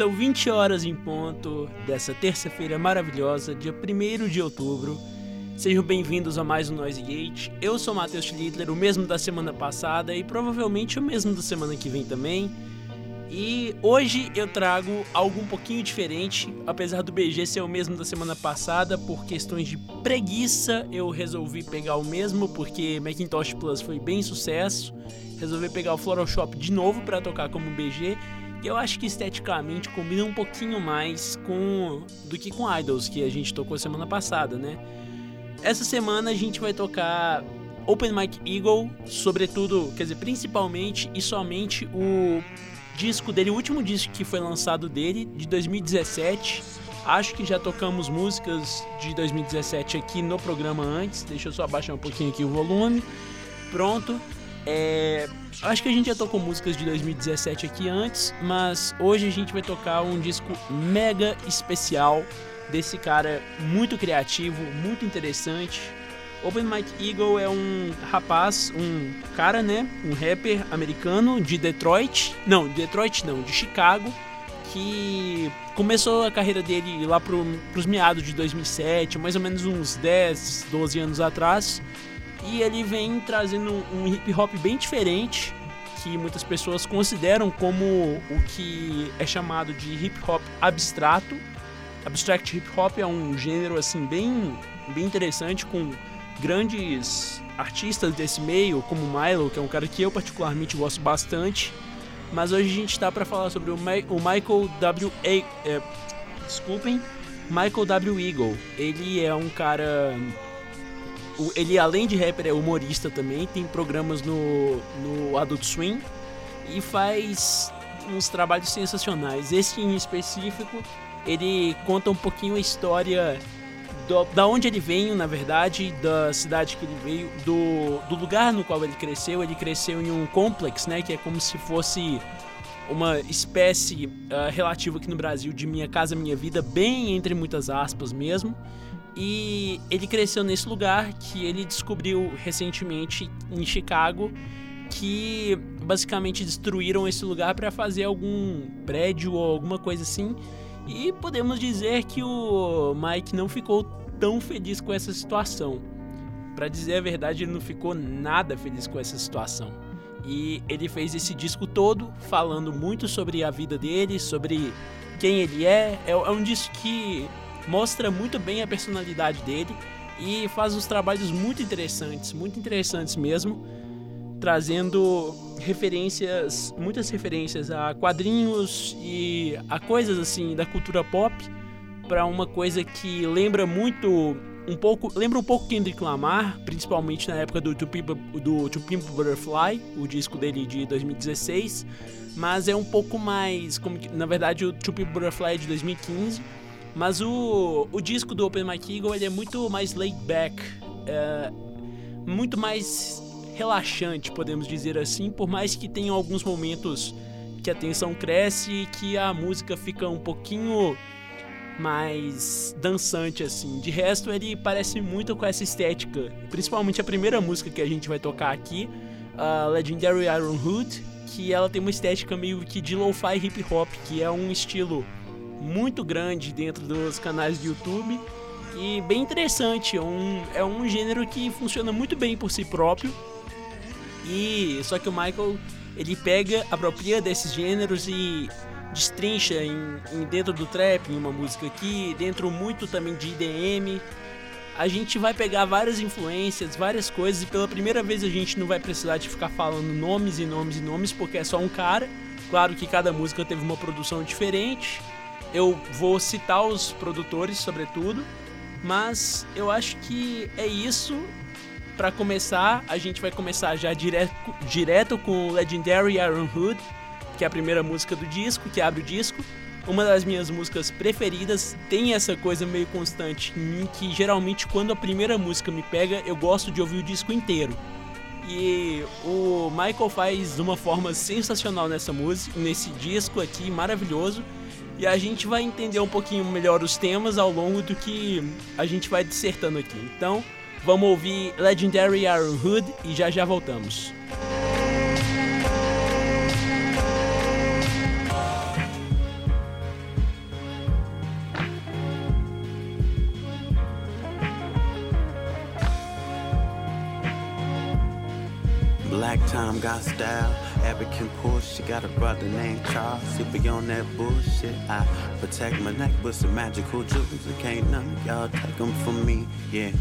São 20 horas em ponto dessa terça-feira maravilhosa, dia 1 de outubro. Sejam bem-vindos a mais um Noise Gate. Eu sou Matheus Schlittler, o mesmo da semana passada e provavelmente o mesmo da semana que vem também. E hoje eu trago algo um pouquinho diferente, apesar do BG ser o mesmo da semana passada, por questões de preguiça eu resolvi pegar o mesmo, porque Macintosh Plus foi bem sucesso. Resolvi pegar o Photoshop de novo para tocar como BG e eu acho que esteticamente combina um pouquinho mais com do que com Idols que a gente tocou semana passada, né? Essa semana a gente vai tocar Open Mic Eagle, sobretudo, quer dizer, principalmente e somente o disco dele, o último disco que foi lançado dele, de 2017. Acho que já tocamos músicas de 2017 aqui no programa antes. Deixa eu só abaixar um pouquinho aqui o volume. Pronto. É, acho que a gente já tocou músicas de 2017 aqui antes, mas hoje a gente vai tocar um disco mega especial desse cara muito criativo, muito interessante. Open Mike Eagle é um rapaz, um cara, né, um rapper americano de Detroit, não, de Detroit não, de Chicago, que começou a carreira dele lá pro, pros meados de 2007, mais ou menos uns 10, 12 anos atrás. E ele vem trazendo um hip hop bem diferente, que muitas pessoas consideram como o que é chamado de hip hop abstrato. Abstract hip hop é um gênero assim bem, bem interessante com grandes artistas desse meio, como Milo, que é um cara que eu particularmente gosto bastante. Mas hoje a gente está para falar sobre o, Ma o Michael W. A é, desculpem, Michael W. Eagle. Ele é um cara ele, além de rapper, é humorista também, tem programas no, no Adult Swim e faz uns trabalhos sensacionais. Esse em específico, ele conta um pouquinho a história do, da onde ele veio, na verdade, da cidade que ele veio, do, do lugar no qual ele cresceu. Ele cresceu em um complexo, né, que é como se fosse uma espécie uh, relativa aqui no Brasil de Minha Casa Minha Vida, bem entre muitas aspas mesmo. E ele cresceu nesse lugar que ele descobriu recentemente em Chicago que basicamente destruíram esse lugar para fazer algum prédio ou alguma coisa assim. E podemos dizer que o Mike não ficou tão feliz com essa situação. Para dizer a verdade, ele não ficou nada feliz com essa situação. E ele fez esse disco todo falando muito sobre a vida dele, sobre quem ele é. É, é um disco que mostra muito bem a personalidade dele e faz uns trabalhos muito interessantes, muito interessantes mesmo, trazendo referências, muitas referências a quadrinhos e a coisas assim da cultura pop para uma coisa que lembra muito um pouco, lembra um pouco Kendrick Lamar, principalmente na época do People, do Two People Butterfly, o disco dele de 2016, mas é um pouco mais, como na verdade o Two People Butterfly é de 2015 mas o, o disco do Open Mike Eagle ele é muito mais laid back, é, muito mais relaxante, podemos dizer assim, por mais que tenha alguns momentos que a tensão cresce e que a música fica um pouquinho mais dançante assim. De resto, ele parece muito com essa estética, principalmente a primeira música que a gente vai tocar aqui, a Legendary Iron Hood, que ela tem uma estética meio que de lo-fi hip hop, que é um estilo muito grande dentro dos canais de YouTube e bem interessante. É um, é um gênero que funciona muito bem por si próprio. E só que o Michael ele pega, apropria desses gêneros e destrincha em, em, dentro do trap, em uma música aqui, dentro muito também de IDM. A gente vai pegar várias influências, várias coisas, e pela primeira vez a gente não vai precisar de ficar falando nomes e nomes e nomes, porque é só um cara. Claro que cada música teve uma produção diferente, eu vou citar os produtores, sobretudo, mas eu acho que é isso. Para começar, a gente vai começar já direto, direto com Legendary Iron Hood, que é a primeira música do disco, que abre o disco. Uma das minhas músicas preferidas tem essa coisa meio constante em mim que geralmente quando a primeira música me pega, eu gosto de ouvir o disco inteiro. E o Michael faz de uma forma sensacional nessa música, nesse disco aqui, maravilhoso. E a gente vai entender um pouquinho melhor os temas ao longo do que a gente vai dissertando aqui. Então, vamos ouvir Legendary Ironhood e já já voltamos. Black Time got style. Abby can push. She got a brother named Charles. He be on that bullshit. I protect my neck with some magical jewels. Can't none y'all take them from me. Yeah,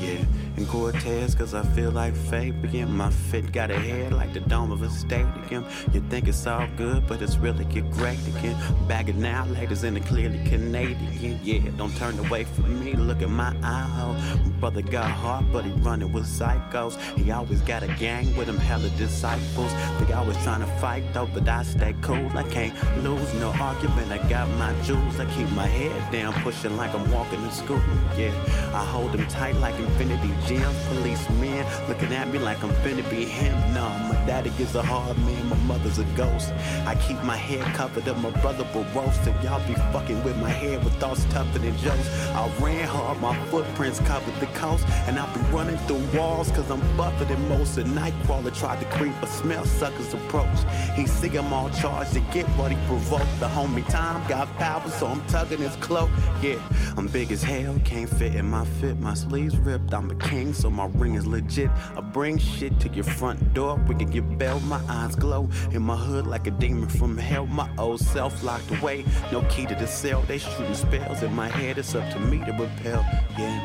yeah. And Cortez, cause I feel like Fabian. My fit got a head like the dome of a stadium. You think it's all good, but it's really get great again. Bag it now, ladies, in the clearly Canadian. Yeah, don't turn away from me. Look at my eye hole. Brother got heart, but he running with psychos. He always got a gang with him, hella disciples. They always trying to fight though, but I stay cool. I can't lose no argument. I got my jewels. I keep my head down, pushing like I'm walking to school. Yeah, I hold them tight like infinity gems. Policemen looking at me like I'm finna be him. No, my daddy is a hard man, my mother's a ghost. I keep my head covered up, my brother will roast. And y'all be fucking with my head with thoughts tougher than jokes. I ran hard, my footprints covered the coast. And I'll be running through walls, cause I'm buffer than most. A nightcrawler tried to creep, but smell suckers approach. He see I'm all charged to get what he provoked. The homie time got power, so I'm tugging his cloak. Yeah, I'm big as hell, can't fit in my fit. My sleeves ripped, I'm a king, so my ring is legit. I bring shit to your front door, we can get bell. My eyes glow in my hood like a demon from hell. My old self locked away, no key to the cell. They shooting spells in my head, it's up to me to repel. Yeah,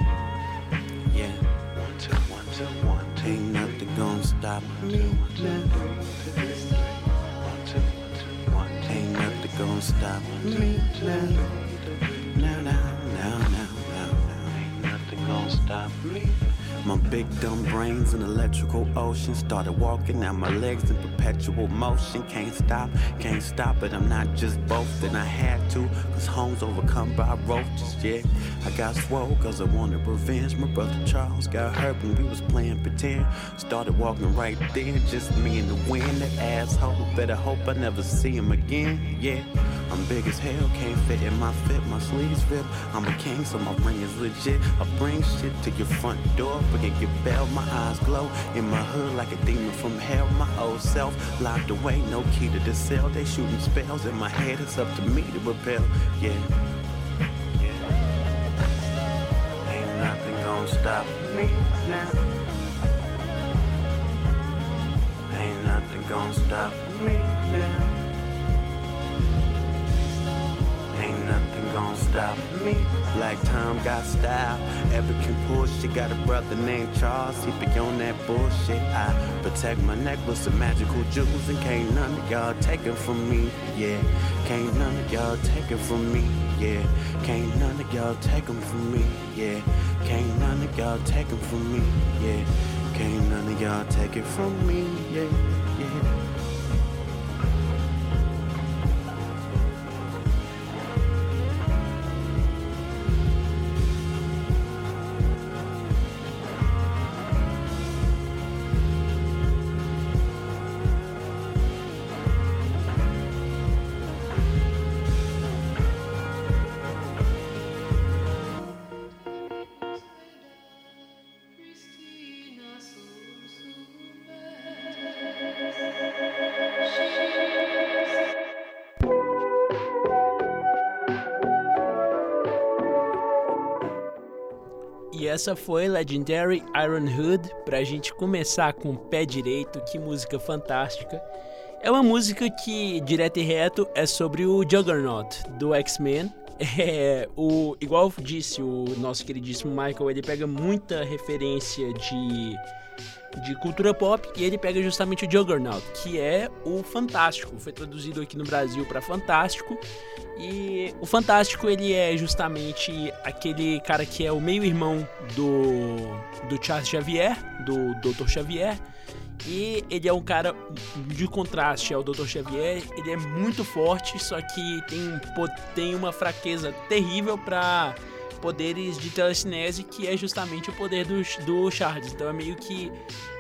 yeah. One, two, one, two, one, two. Ain't nothing gonna stop me now. Ain't nothing gonna stop me now. Now, now, now, now, now, now. Ain't nothing gonna stop me. My big dumb brains in electrical ocean started walking now my legs in perpetual motion. Can't stop, can't stop it. I'm not just both, boasting. I had to, cause home's overcome by roaches. Yeah, I got swole cause I wanted revenge. My brother Charles got hurt when we was playing pretend. Started walking right there, just me and the wind. That asshole, better hope I never see him again. Yeah. I'm big as hell, can't fit in my fit, my sleeves rip. I'm a king, so my ring is legit. I bring shit to your front door, forget your bell, my eyes glow. In my hood like a demon from hell, my old self locked away, no key to the cell. They shooting spells in my head, it's up to me to repel. Yeah. yeah. Ain't nothing gonna stop me now. Ain't nothing gonna stop me now. Ain't nothing gonna stop me. Black Tom got style. Ever can push. She got a brother named Charles. He be on that bullshit. I protect my necklace of magical jewels. And can't none of y'all take it from me. Yeah. Can't none of y'all take it from me. Yeah. Can't none of y'all take them from me. Yeah. Can't none of y'all take them from me. Yeah. Can't none of y'all take it from me. Yeah. Essa foi Legendary Iron Hood, pra gente começar com o pé direito, que música fantástica. É uma música que, direto e reto, é sobre o Juggernaut do X-Men. É, o, igual disse o nosso queridíssimo Michael, ele pega muita referência de, de cultura pop e ele pega justamente o Juggernaut, que é o Fantástico. Foi traduzido aqui no Brasil para Fantástico. E o Fantástico, ele é justamente aquele cara que é o meio-irmão do, do Charles Xavier, do Dr. Xavier. E ele é um cara de contraste ao Dr. Xavier. Ele é muito forte, só que tem, tem uma fraqueza terrível para poderes de telecinese, que é justamente o poder do, do Charles. Então é meio que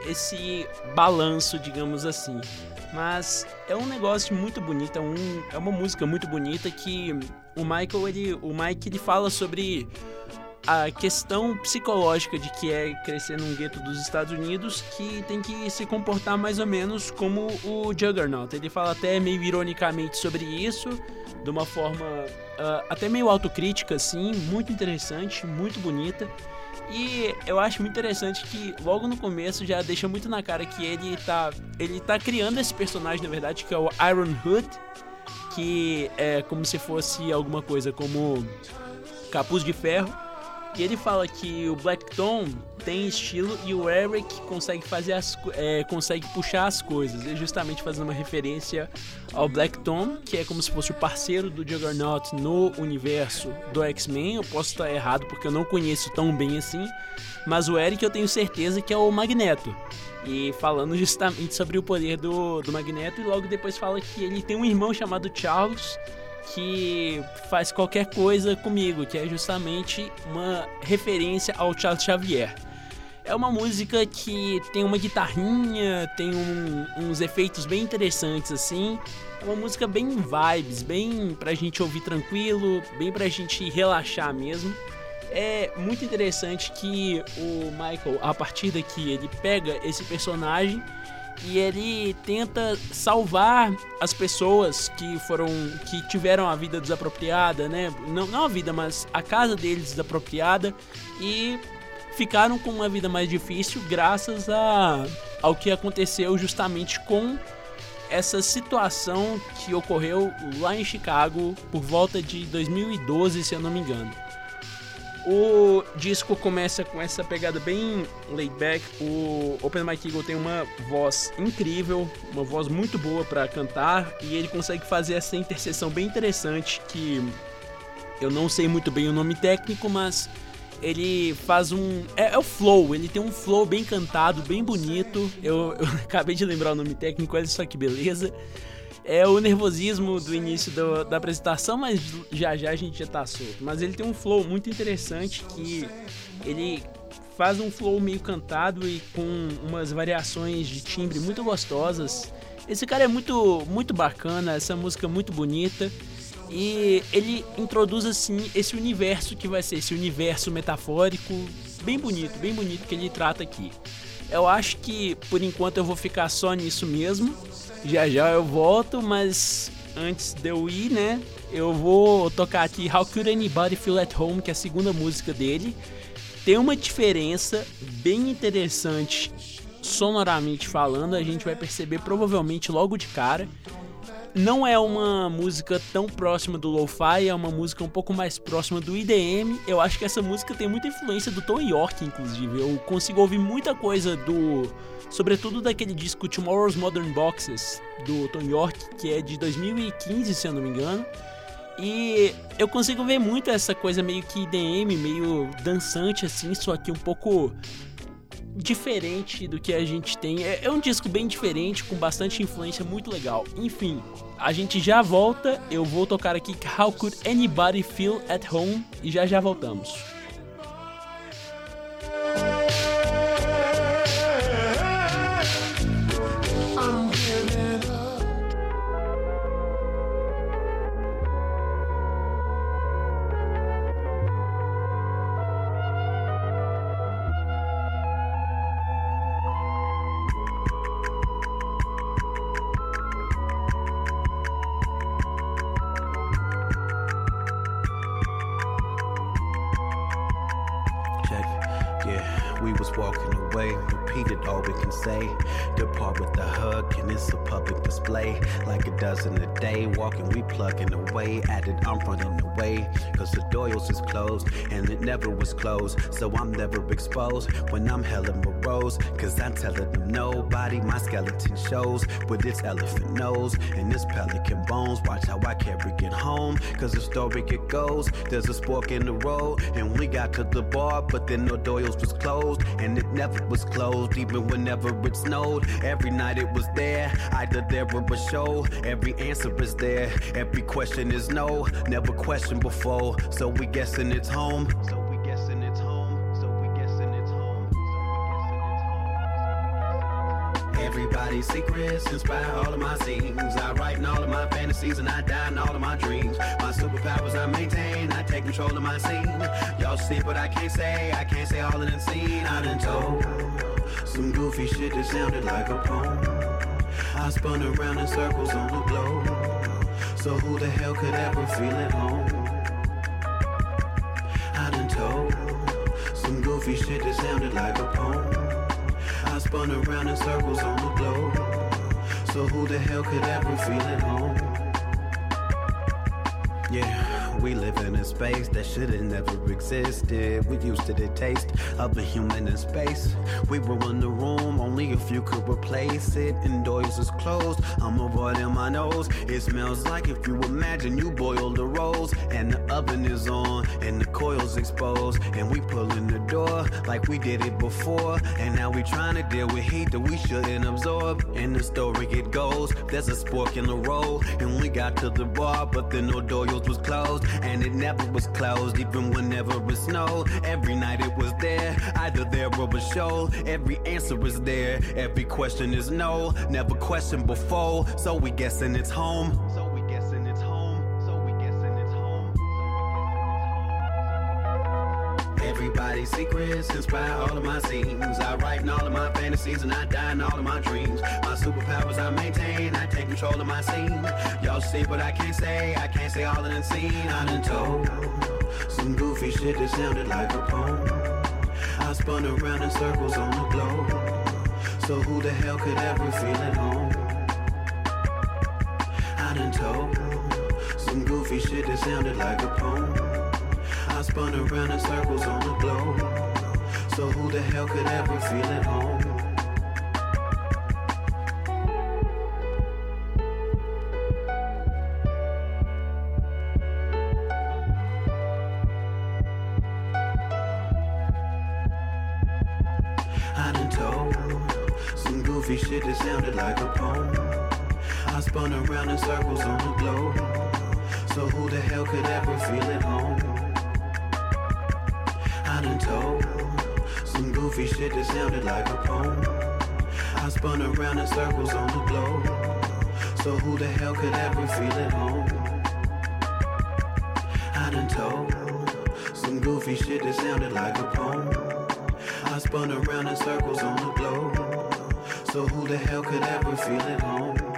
esse balanço, digamos assim. Mas é um negócio muito bonito, é, um, é uma música muito bonita que o Michael, ele, o Mike, ele fala sobre a questão psicológica de que é crescer num gueto dos Estados Unidos que tem que se comportar mais ou menos como o Juggernaut. Ele fala até meio ironicamente sobre isso, de uma forma uh, até meio autocrítica, assim, muito interessante, muito bonita. E eu acho muito interessante que logo no começo já deixa muito na cara que ele tá, ele tá criando esse personagem, na verdade, que é o Iron Hood, que é como se fosse alguma coisa como capuz de ferro. E ele fala que o Black Tom tem estilo e o Eric consegue fazer as é, consegue puxar as coisas. E justamente fazendo uma referência ao Black Tom, que é como se fosse o parceiro do Juggernaut no universo do X-Men. Eu posso estar errado porque eu não conheço tão bem assim, mas o Eric eu tenho certeza que é o Magneto. E falando justamente sobre o poder do, do Magneto, e logo depois fala que ele tem um irmão chamado Charles que faz qualquer coisa comigo, que é justamente uma referência ao Charles Xavier. É uma música que tem uma guitarrinha, tem um, uns efeitos bem interessantes assim. É uma música bem vibes, bem pra gente ouvir tranquilo, bem pra gente relaxar mesmo. É muito interessante que o Michael, a partir daqui, ele pega esse personagem e ele tenta salvar as pessoas que foram que tiveram a vida desapropriada, né? Não, não a vida, mas a casa deles desapropriada e ficaram com uma vida mais difícil graças a, ao que aconteceu justamente com essa situação que ocorreu lá em Chicago por volta de 2012, se eu não me engano. O disco começa com essa pegada bem laid back. O Open Mike Eagle tem uma voz incrível, uma voz muito boa para cantar e ele consegue fazer essa interseção bem interessante que eu não sei muito bem o nome técnico, mas ele faz um. É, é, o flow, ele tem um flow bem cantado, bem bonito. Eu, eu acabei de lembrar o nome técnico, olha só que beleza é o nervosismo do início do, da apresentação, mas já já a gente já tá solto. Mas ele tem um flow muito interessante que ele faz um flow meio cantado e com umas variações de timbre muito gostosas. Esse cara é muito muito bacana, essa música é muito bonita. E ele introduz assim esse universo que vai ser esse universo metafórico bem bonito, bem bonito que ele trata aqui. Eu acho que por enquanto eu vou ficar só nisso mesmo. Já já eu volto, mas antes de eu ir, né? Eu vou tocar aqui How Could Anybody Feel at Home, que é a segunda música dele. Tem uma diferença bem interessante sonoramente falando, a gente vai perceber provavelmente logo de cara. Não é uma música tão próxima do lo-fi, é uma música um pouco mais próxima do IDM. Eu acho que essa música tem muita influência do Tom York, inclusive. Eu consigo ouvir muita coisa do sobretudo daquele disco Tomorrow's Modern Boxes do Tom York, que é de 2015, se eu não me engano. E eu consigo ver muito essa coisa meio que IDM, meio dançante assim, só que um pouco diferente do que a gente tem. É, é, um disco bem diferente, com bastante influência, muito legal. Enfim, a gente já volta. Eu vou tocar aqui How Could Anybody Feel at Home e já já voltamos. Clothes, so I'm never exposed when I'm hella morose. Cause I'm telling them nobody, my skeleton shows with its elephant nose and its pelican bones. Watch how I carry it home, cause the story it goes. There's a spork in the road, and we got to the bar, but then the doors was closed, and it never was closed, even whenever it snowed. Every night it was there, either there or a show. Every answer is there, every question is no, never questioned before, so we guessing it's home. So we guessing it's home. So we guessing it's home. So we guessing it's home. Everybody's secrets inspire all of my scenes. I write in all of my fantasies and I die in all of my dreams. My superpowers I maintain, I take control of my scene. Y'all see what I can't say, I can't say all of the scene. I done told some goofy shit that sounded like a poem. I spun around in circles on the globe. So who the hell could ever feel at home? Goofy shit that sounded like a poem. I spun around in circles on the globe. So who the hell could ever feel at home? Yeah. We live in a space that should have never existed. We used to the taste of the human in space. We were in the room, only if you could replace it. Indoors is closed, I'm avoiding my nose. It smells like if you imagine you boiled the rolls, and the oven is on, and the coils exposed. And we pull in the door like we did it before. And now we trying to deal with heat that we shouldn't absorb. And the story it goes, there's a spork in the roll. And we got to the bar, but then no doors was closed and it never was closed, even whenever it snowed. Every night it was there, either there or a show. Every answer is there, every question is no, never questioned before. So we guessing it's home. Everybody's secrets inspire all of my scenes. I write in all of my fantasies and I die in all of my dreams. My superpowers I maintain, I take control of my scene. Y'all see what I can't say, I can't say all of the scene. I done told some goofy shit that sounded like a poem. I spun around in circles on the globe. So who the hell could ever feel at home? I done told some goofy shit that sounded like a poem. I spun around in circles on the globe. So who the hell could ever feel at home? I done told some goofy shit that sounded like a poem. I spun around in circles on the globe. So who the hell could ever feel at home? I done told some goofy shit that sounded like a poem. I spun around in circles on the globe. So who the hell could ever feel at home? I done told some goofy shit that sounded like a poem. I spun around in circles on the globe. So who the hell could ever feel at home?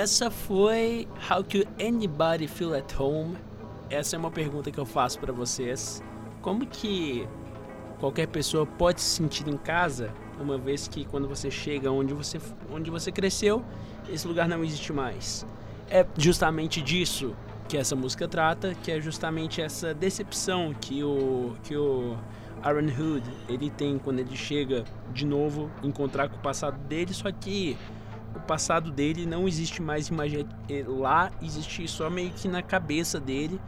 Essa foi How Could Anybody Feel at Home? Essa é uma pergunta que eu faço para vocês. Como que qualquer pessoa pode se sentir em casa, uma vez que quando você chega onde você, onde você cresceu, esse lugar não existe mais? É justamente disso que essa música trata, que é justamente essa decepção que o que o Aaron Hood ele tem quando ele chega de novo encontrar com o passado dele, só que o passado dele não existe mais imagi- lá, existe só meio que na cabeça dele.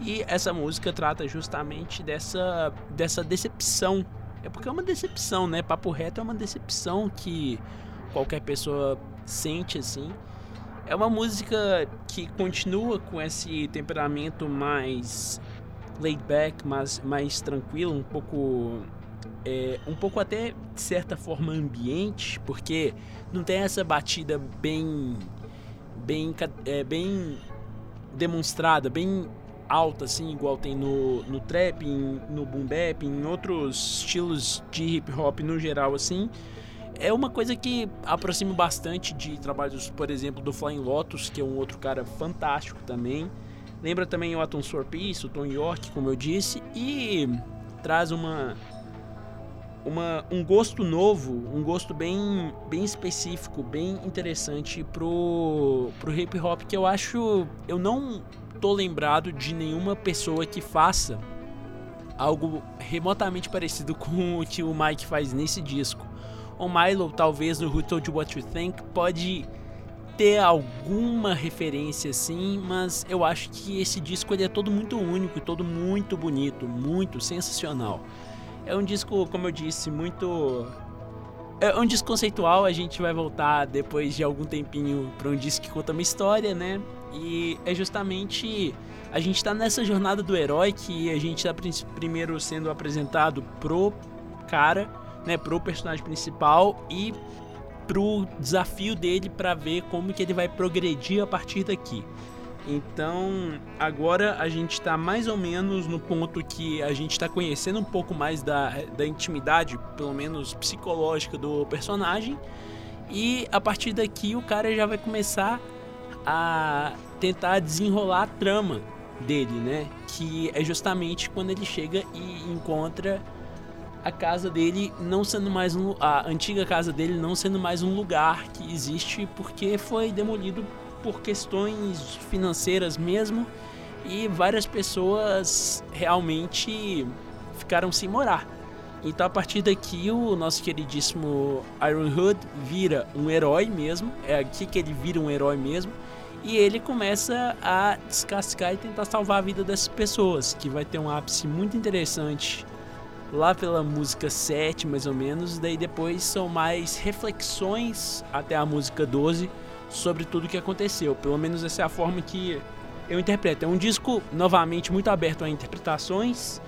E essa música trata justamente dessa, dessa decepção. É porque é uma decepção, né? Papo reto é uma decepção que qualquer pessoa sente assim. É uma música que continua com esse temperamento mais laid back, mais, mais tranquilo, um pouco é, um pouco até de certa forma ambiente, porque não tem essa batida bem bem é, bem demonstrada, bem alta assim, igual tem no, no trap, em- no boom bap, em outros estilos de hip hop no geral assim. É uma coisa que aproxima bastante de trabalhos, por exemplo, do Flying Lotus, que é um outro cara fantástico também. Lembra também o Atom Sorpice, o Tom York, como eu disse, e traz uma uma, um gosto novo, um gosto bem, bem específico, bem interessante pro, pro hip hop que eu acho. Eu não tô lembrado de nenhuma pessoa que faça algo remotamente parecido com o que o Mike faz nesse disco. O Milo, talvez no Who Told You What You Think, pode ter alguma referência assim, mas eu acho que esse disco ele é todo muito único, todo muito bonito, muito sensacional. É um disco, como eu disse, muito. É um disco conceitual, a gente vai voltar depois de algum tempinho para um disco que conta uma história, né? E é justamente. A gente tá nessa jornada do herói que a gente tá prin- primeiro sendo apresentado pro cara, né? Pro personagem principal e pro desafio dele para ver como que ele vai progredir a partir daqui. Então, agora a gente está mais ou menos no ponto que a gente está conhecendo um pouco mais da, da intimidade, pelo menos psicológica, do personagem. E a partir daqui o cara já vai começar a tentar desenrolar a trama dele, né? Que é justamente quando ele chega e encontra a casa dele não sendo mais um a antiga casa dele não sendo mais um lugar que existe porque foi demolido por questões financeiras mesmo e várias pessoas realmente ficaram sem morar. Então a partir daqui o nosso queridíssimo Iron Hood vira um herói mesmo, é aqui que ele vira um herói mesmo. E ele começa a descascar e tentar salvar a vida dessas pessoas, que vai ter um ápice muito interessante lá pela música 7, mais ou menos. Daí depois são mais reflexões até a música 12 sobre tudo que aconteceu. Pelo menos essa é a forma que eu interpreto. É um disco, novamente, muito aberto a interpretações.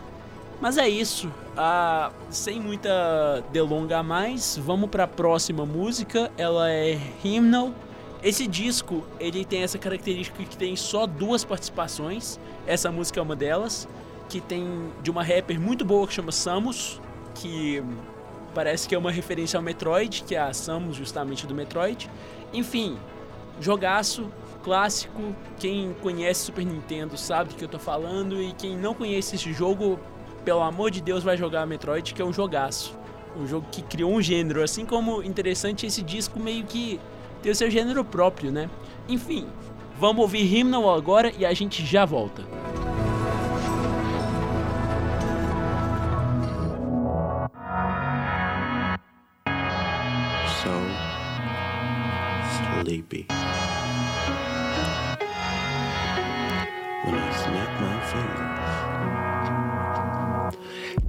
Mas é isso. Ah, sem muita delonga a mais, vamos para a próxima música. Ela é Hymnal. Esse disco ele tem essa característica que tem só duas participações. Essa música é uma delas que tem de uma rapper muito boa que chama Samus, que parece que é uma referência ao Metroid, que é a Samus justamente do Metroid. Enfim, jogaço clássico. Quem conhece Super Nintendo sabe do que eu tô falando e quem não conhece esse jogo, pelo amor de Deus, vai jogar Metroid, que é um jogaço. Um jogo que criou um gênero, assim como interessante esse disco meio que tem o seu gênero próprio, né? Enfim, vamos ouvir Hymnal agora e a gente já volta. sleepy.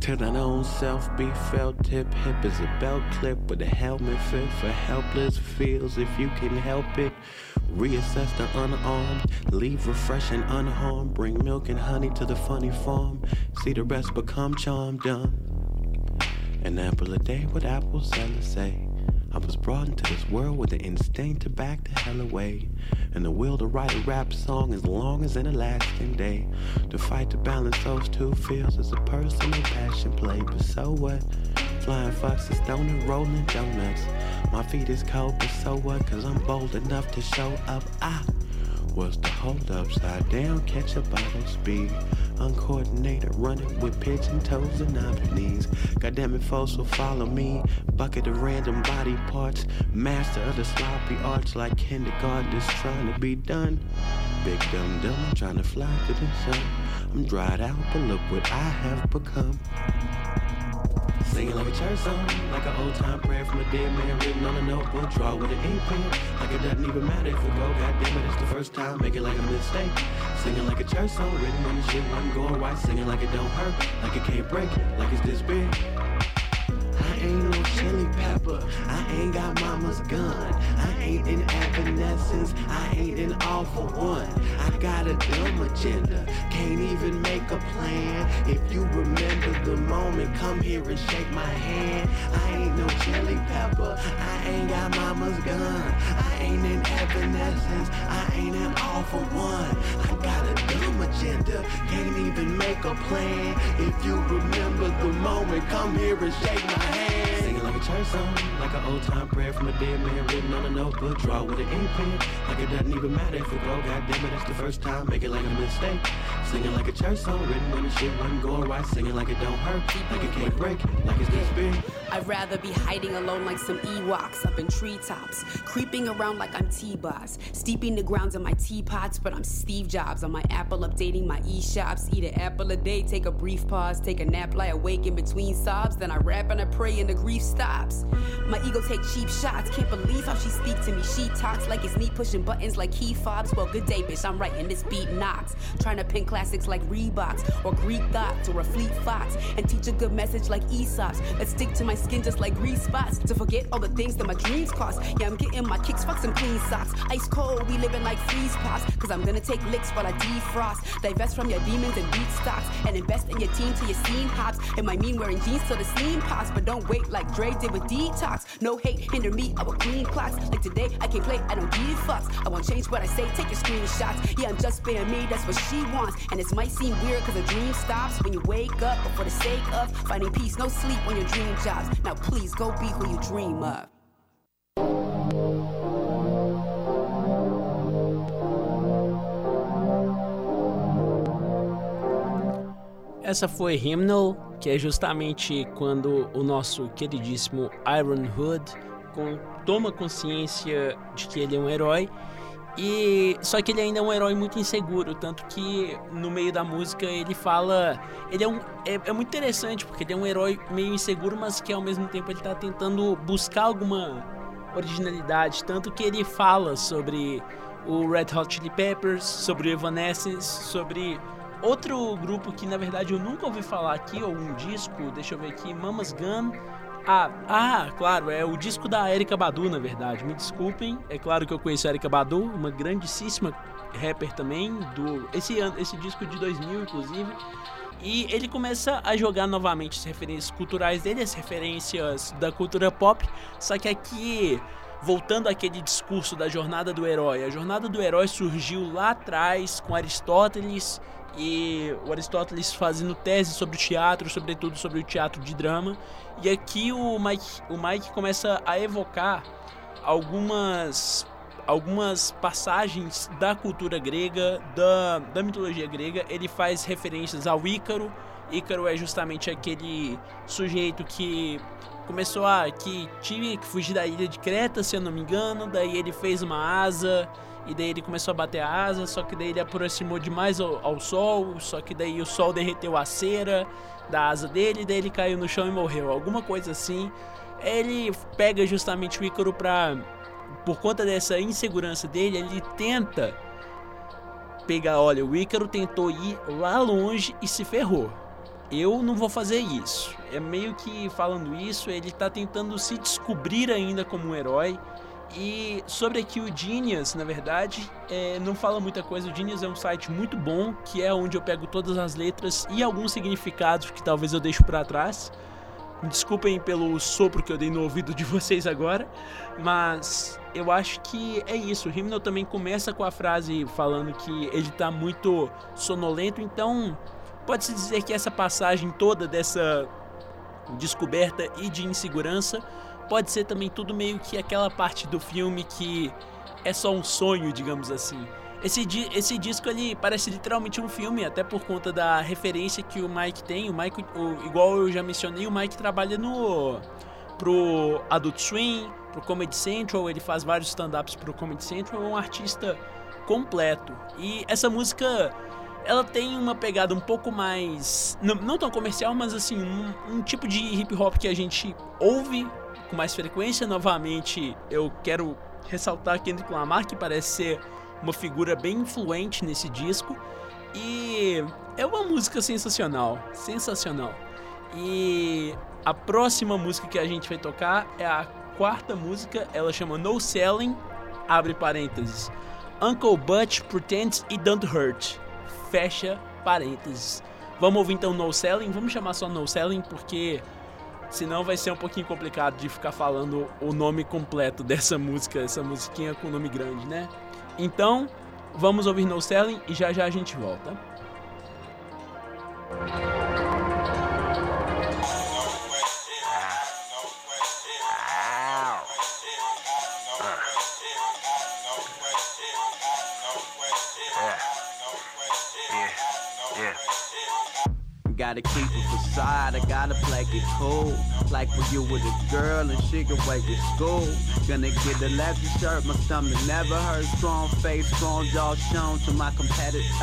Till that own self be felt tip hip as a belt clip with a helmet fit for helpless feels if you can help it. Reassess the unarmed, leave refreshing unharmed, bring milk and honey to the funny farm. See the rest become charmed done. An apple a day, what apple sellers say. I was brought into this world with the instinct to back the hell away. And the will to write a rap song as long as an Alaskan day. To fight to balance those two feels as a personal passion play. But so what? Flying foxes, donut, rolling donuts. My feet is cold, but so what? Cause I'm bold enough to show up. I was the hold upside down, catch a bottle speed. Uncoordinated, running with pigeon toes and knees. Goddamn it, folks will follow me. Bucket of random body parts. Master of the sloppy arts like kindergarten is trying to be done. Big dumb dumb, I'm trying to fly to the sun. I'm dried out, but look what I have become. Singing like a church song, like an old time prayer from a dead man written on a notebook. Draw with an ink pen, like it doesn't even matter if we go. God damn it, it's the first time, make it like a mistake. Singing like a church song, written when the shit wasn't going right. Singing like it don't hurt, like it can't break, like it's this big. I ain't got mama's gun. I ain't in evanescence. I ain't an all for one. I got a dumb agenda. Can't even make a plan. If you remember the moment, come here and shake my hand. I ain't no chili pepper. I ain't got mama's gun. I ain't in evanescence. I ain't an all for one. I got a dumb agenda. Can't even make a plan. If you remember the moment, come here and shake my hand. Church song, like an old time prayer from a dead man written on a notebook. Draw with an ink pen, like it doesn't even matter if it go. God damn it, it's the first time, make it like a mistake. Singing like a church song, written when the shit wasn't going right. Singing like it don't hurt, like it can't break, like it's this big. I'd rather be hiding alone like some Ewoks up in treetops, creeping around like I'm T-Boss, steeping the grounds in my teapots, but I'm Steve Jobs on my Apple, updating my e-shops. Eat an apple a day, take a brief pause, take a nap, lie awake in between sobs, then I rap and I pray and the grief stops. My ego take cheap shots, can't believe how she speak to me. She talks like it's me pushing buttons like key fobs. Well, good day, bitch, I'm writing this beat knocks, trying to pin classics like Reeboks or Greek thoughts or a Fleet Fox, and teach a good message like Aesop's. Let's stick to my skin just like grease spots. To forget all the things that my dreams cost. Yeah, I'm getting my kicks, fuck some clean socks. Ice cold, we living like freeze pops. Cause I'm gonna take licks while I defrost. Divest from your demons and beat stocks. And invest in your team till your scene hops. It might mean wearing jeans till the steam pops. But don't wait like Dre did with detox. No hate, hinder me, I will clean clocks. Like today, I can't play, I don't give fucks. I won't change what I say, take your screenshots. Yeah, I'm just being me, that's what she wants. And it might seem weird cause a dream stops when you wake up. But for the sake of finding peace, no sleep on your dream Now please go be who you dream of. Essa foi Hymnal, que é justamente quando o nosso queridíssimo Iron Hood toma consciência de que ele é um herói e só que ele ainda é um herói muito inseguro, tanto que no meio da música ele fala, ele é um é, é, muito interessante porque ele é um herói meio inseguro, mas que ao mesmo tempo ele está tentando buscar alguma originalidade, tanto que ele fala sobre o Red Hot Chili Peppers, sobre o Evanescence, sobre outro grupo que na verdade eu nunca ouvi falar aqui, ou um disco, deixa eu ver aqui, Mama's Gun. Ah, ah, claro, é o disco da Erika Badu, na verdade. Me desculpem, é claro que eu conheço a Erika Badu, uma grandíssima rapper também, do esse, esse disco de 2000, inclusive. E ele começa a jogar novamente as referências culturais dele, as referências da cultura pop, só que aqui voltando àquele discurso da jornada do herói. A jornada do herói surgiu lá atrás com Aristóteles e o Aristóteles fazendo tese sobre o teatro, sobretudo sobre o teatro de drama. E aqui o Mike, o Mike começa a evocar algumas algumas passagens da cultura grega, da, da mitologia grega. Ele faz referências ao Ícaro. Ícaro é justamente aquele sujeito que começou a que tinha que fugir da ilha de Creta, se eu não me engano. Daí ele fez uma asa e daí ele começou a bater a asa, só que daí ele aproximou demais ao, ao sol, só que daí o sol derreteu a cera da asa dele, daí ele caiu no chão e morreu, alguma coisa assim. Ele pega justamente o Ícaro pra. Por conta dessa insegurança dele, ele tenta pegar. Olha, o Ícaro tentou ir lá longe e se ferrou. Eu não vou fazer isso. É meio que falando isso, ele tá tentando se descobrir ainda como um herói e sobre aqui o Genius, na verdade, é, não fala muita coisa. O Genius é um site muito bom, que é onde eu pego todas as letras e alguns significados que talvez eu deixo para trás. Desculpem pelo sopro que eu dei no ouvido de vocês agora, mas eu acho que é isso. O Hymnal também começa com a frase falando que ele está muito sonolento, então pode-se dizer que essa passagem toda dessa descoberta e de insegurança pode ser também tudo meio que aquela parte do filme que é só um sonho, digamos assim. Esse, esse disco ele parece literalmente um filme, até por conta da referência que o Mike tem. O Mike, o, igual eu já mencionei, o Mike trabalha no pro Adult Swim, pro Comedy Central, ele faz vários stand-ups pro Comedy Central, é um artista completo. E essa música ela tem uma pegada um pouco mais. Não, não tão comercial, mas assim, um, um, tipo de hip hop que a gente ouve com mais frequência. Novamente, eu quero ressaltar Kendrick Lamar, que parece ser uma figura bem influente nesse disco. E é uma música sensacional, sensacional. E a próxima música que a gente vai tocar é a quarta música, ela chama No Selling, abre parênteses. Uncle Butch Pretends It Don't Hurt, fecha parênteses. Vamos ouvir então No Selling, vamos chamar só No Selling porque Senão vai ser um pouquinho complicado de ficar falando o nome completo dessa música, essa musiquinha com nome grande, né? Então, vamos ouvir No Selling e já já a gente volta. Gotta keep a facade, I gotta play it cool. Like when you with a girl and she can wait to school. Gonna get a leather shirt, my stomach never hurt. Strong face, strong jaw shown to my competitors.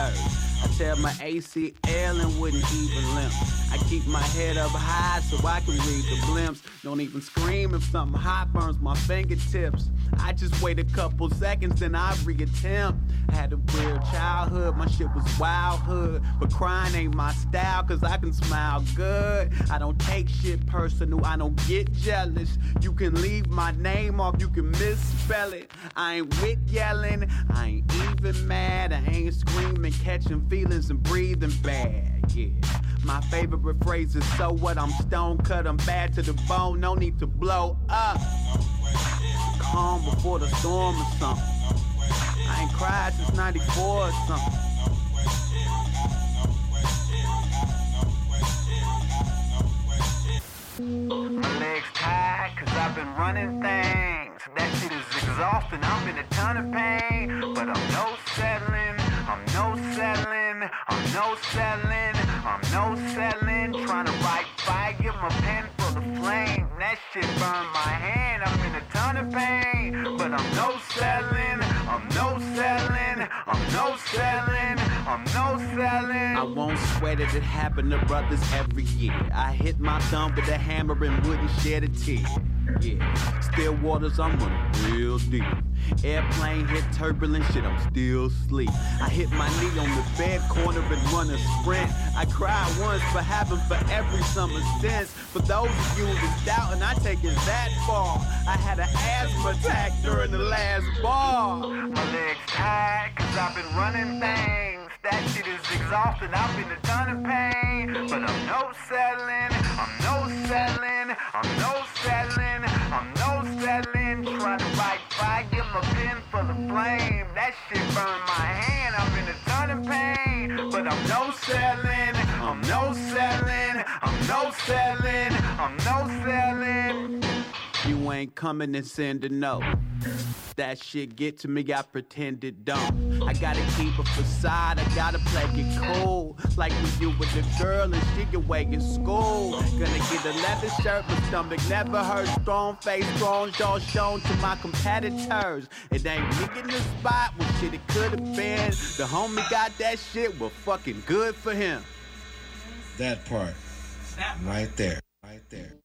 I tear my ACL and wouldn't even limp. I keep my head up high so I can read the blimps. Don't even scream if something hot burns my fingertips. I just wait a couple seconds, then I reattempt. Had a weird childhood, my shit was wild hood. But crying ain't my style, cause I can smile good. I don't take shit personal, I don't get jealous. You can leave my name off, you can misspell it. I ain't with yelling, I ain't even mad. I ain't screaming, catching feelings and breathing bad. Yeah. My favorite phrase is so what I'm stone cut, I'm bad to the bone, no need to blow up. Calm before the storm or something. I ain't cried since 94 or something. Legs tired cause I've been running things. That shit is exhausting, I'm in a ton of pain. But I'm no settling, I'm no settling, I'm no settling, I'm no settling. Trying to write fire, my pen flame. That shit burned my hand, I'm in a ton of pain. But I'm no settling, I'm no settling, I'm no settling, I'm no settling. I won't sweat it, it happened to brothers every year. I hit my thumb with a hammer and wouldn't shed a tear. Yeah, still waters, I'm running real deep. Airplane hit turbulent shit, I'm still asleep. I hit my knee on the bed corner and run a sprint. I cried once, but haven't for every summer since. For those you who's doubting, I take it that far. I had an asthma attack during the last bar. My legs tired, cause I've been running things. That shit is exhausting, I'm in a ton of pain. But I'm no settling, I'm no settling, I'm no settling, I'm no settling. Trying to write fire, my pen for the flame. That shit burned my hand, I'm in a ton of pain. But I'm no settling, I'm no settling, I'm no settling, I'm no settling. You ain't coming and send a note. That shit get to me, I pretend it don't. I gotta keep a facade, I gotta play it cool. Like when you with the girl and she away in school. Gonna get a leather shirt, my stomach never hurt. Strong face, strong jaw shown to my competitors. It ain't me in the spot, what shit it could have been. The homie got that shit, well fucking good for him. That part. Right there. Right there.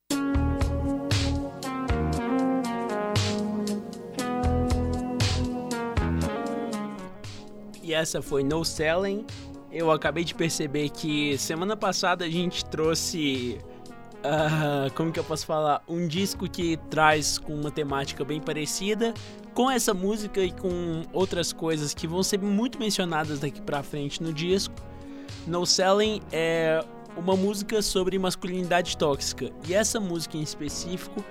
E essa foi No Selling. Eu acabei de perceber que semana passada a gente trouxe. Uh, como que eu posso falar? Um disco que traz com uma temática bem parecida com essa música e com outras coisas que vão ser muito mencionadas daqui pra frente no disco. No Selling é uma música sobre masculinidade tóxica e essa música em específico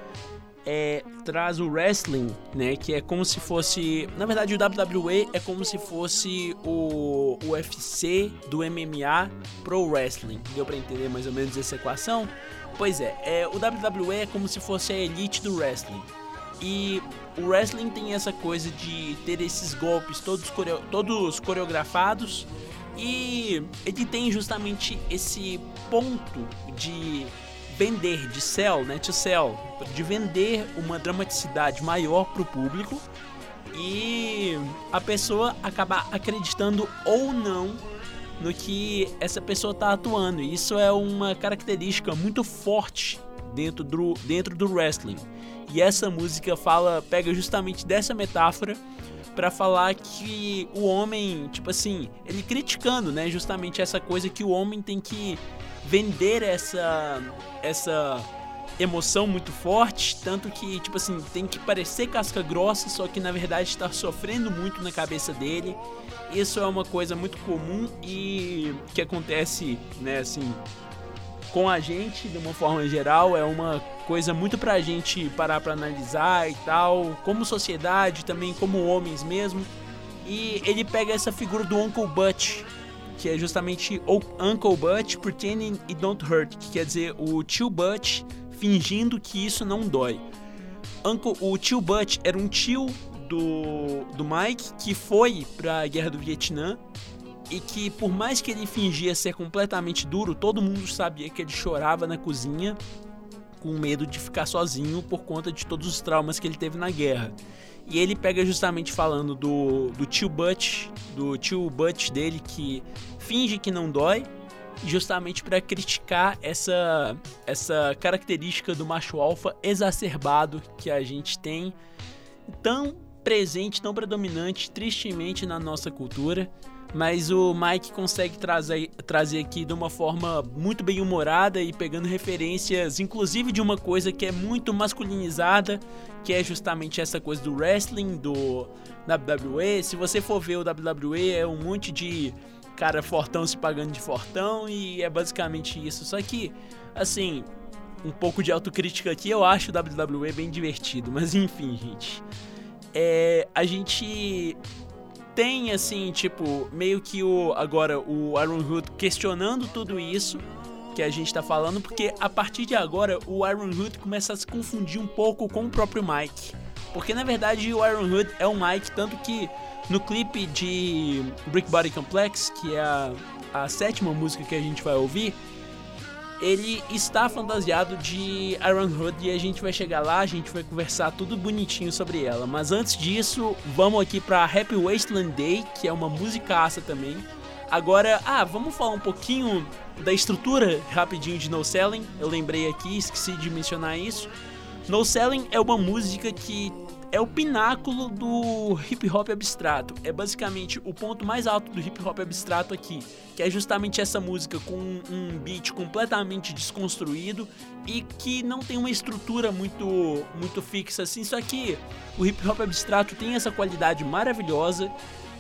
é, traz o wrestling, né? Que é como se fosse. Na verdade, o WWE é como se fosse o UFC do MMA pro wrestling. Deu para entender mais ou menos essa equação? Pois é, é, o WWE é como se fosse a elite do wrestling. E o wrestling tem essa coisa de ter esses golpes todos, coreo todos coreografados. E ele tem justamente esse ponto de vender, de sell, né, to sell, de vender uma dramaticidade maior para o público e a pessoa acabar acreditando ou não no que essa pessoa está atuando. E isso é uma característica muito forte dentro do, dentro do wrestling. E essa música fala, pega justamente dessa metáfora para falar que o homem, tipo assim, ele criticando, né, justamente essa coisa que o homem tem que vender essa essa emoção muito forte, tanto que tipo assim, tem que parecer casca grossa, só que na verdade está sofrendo muito na cabeça dele. Isso é uma coisa muito comum e que acontece, né, assim, com a gente de uma forma geral, é uma coisa muito pra gente parar para analisar e tal, como sociedade, também como homens mesmo. E ele pega essa figura do Uncle Butch, que é justamente o Uncle Butch Pretending It Don't Hurt, que quer dizer o tio Butch fingindo que isso não dói. Uncle, o tio Butch era um tio do, do Mike que foi para a guerra do Vietnã e que por mais que ele fingia ser completamente duro, todo mundo sabia que ele chorava na cozinha com medo de ficar sozinho por conta de todos os traumas que ele teve na guerra. E ele pega justamente falando do, do tio Butch, do tio Butch dele que finge que não dói, justamente para criticar essa essa característica do macho alfa exacerbado que a gente tem tão presente, tão predominante, tristemente na nossa cultura mas o Mike consegue trazer, trazer aqui de uma forma muito bem humorada e pegando referências, inclusive de uma coisa que é muito masculinizada, que é justamente essa coisa do wrestling, do WWE. Se você for ver o WWE, é um monte de cara fortão se pagando de fortão e é basicamente isso. Só que, assim, um pouco de autocrítica aqui, eu acho o WWE bem divertido, mas enfim, gente. É, a gente tem, assim, tipo, meio que o agora o Iron Hood questionando tudo isso que a gente tá falando, porque a partir de agora o Iron Hood começa a se confundir um pouco com o próprio Mike. Porque na verdade o Iron Hood é o Mike, tanto que no clipe de Brick Body Complex, que é a, a sétima música que a gente vai ouvir, ele está fantasiado de Iron Hood e a gente vai chegar lá, a gente vai conversar tudo bonitinho sobre ela. Mas antes disso, vamos aqui para Happy Wasteland Day, que é uma musicaça também. Agora, ah, vamos falar um pouquinho da estrutura rapidinho de No Selling. Eu lembrei aqui, esqueci de mencionar isso. No Selling é uma música que é o pináculo do hip hop abstrato. É basicamente o ponto mais alto do hip hop abstrato aqui, que é justamente essa música com um beat completamente desconstruído e que não tem uma estrutura muito muito fixa assim, só que o hip hop abstrato tem essa qualidade maravilhosa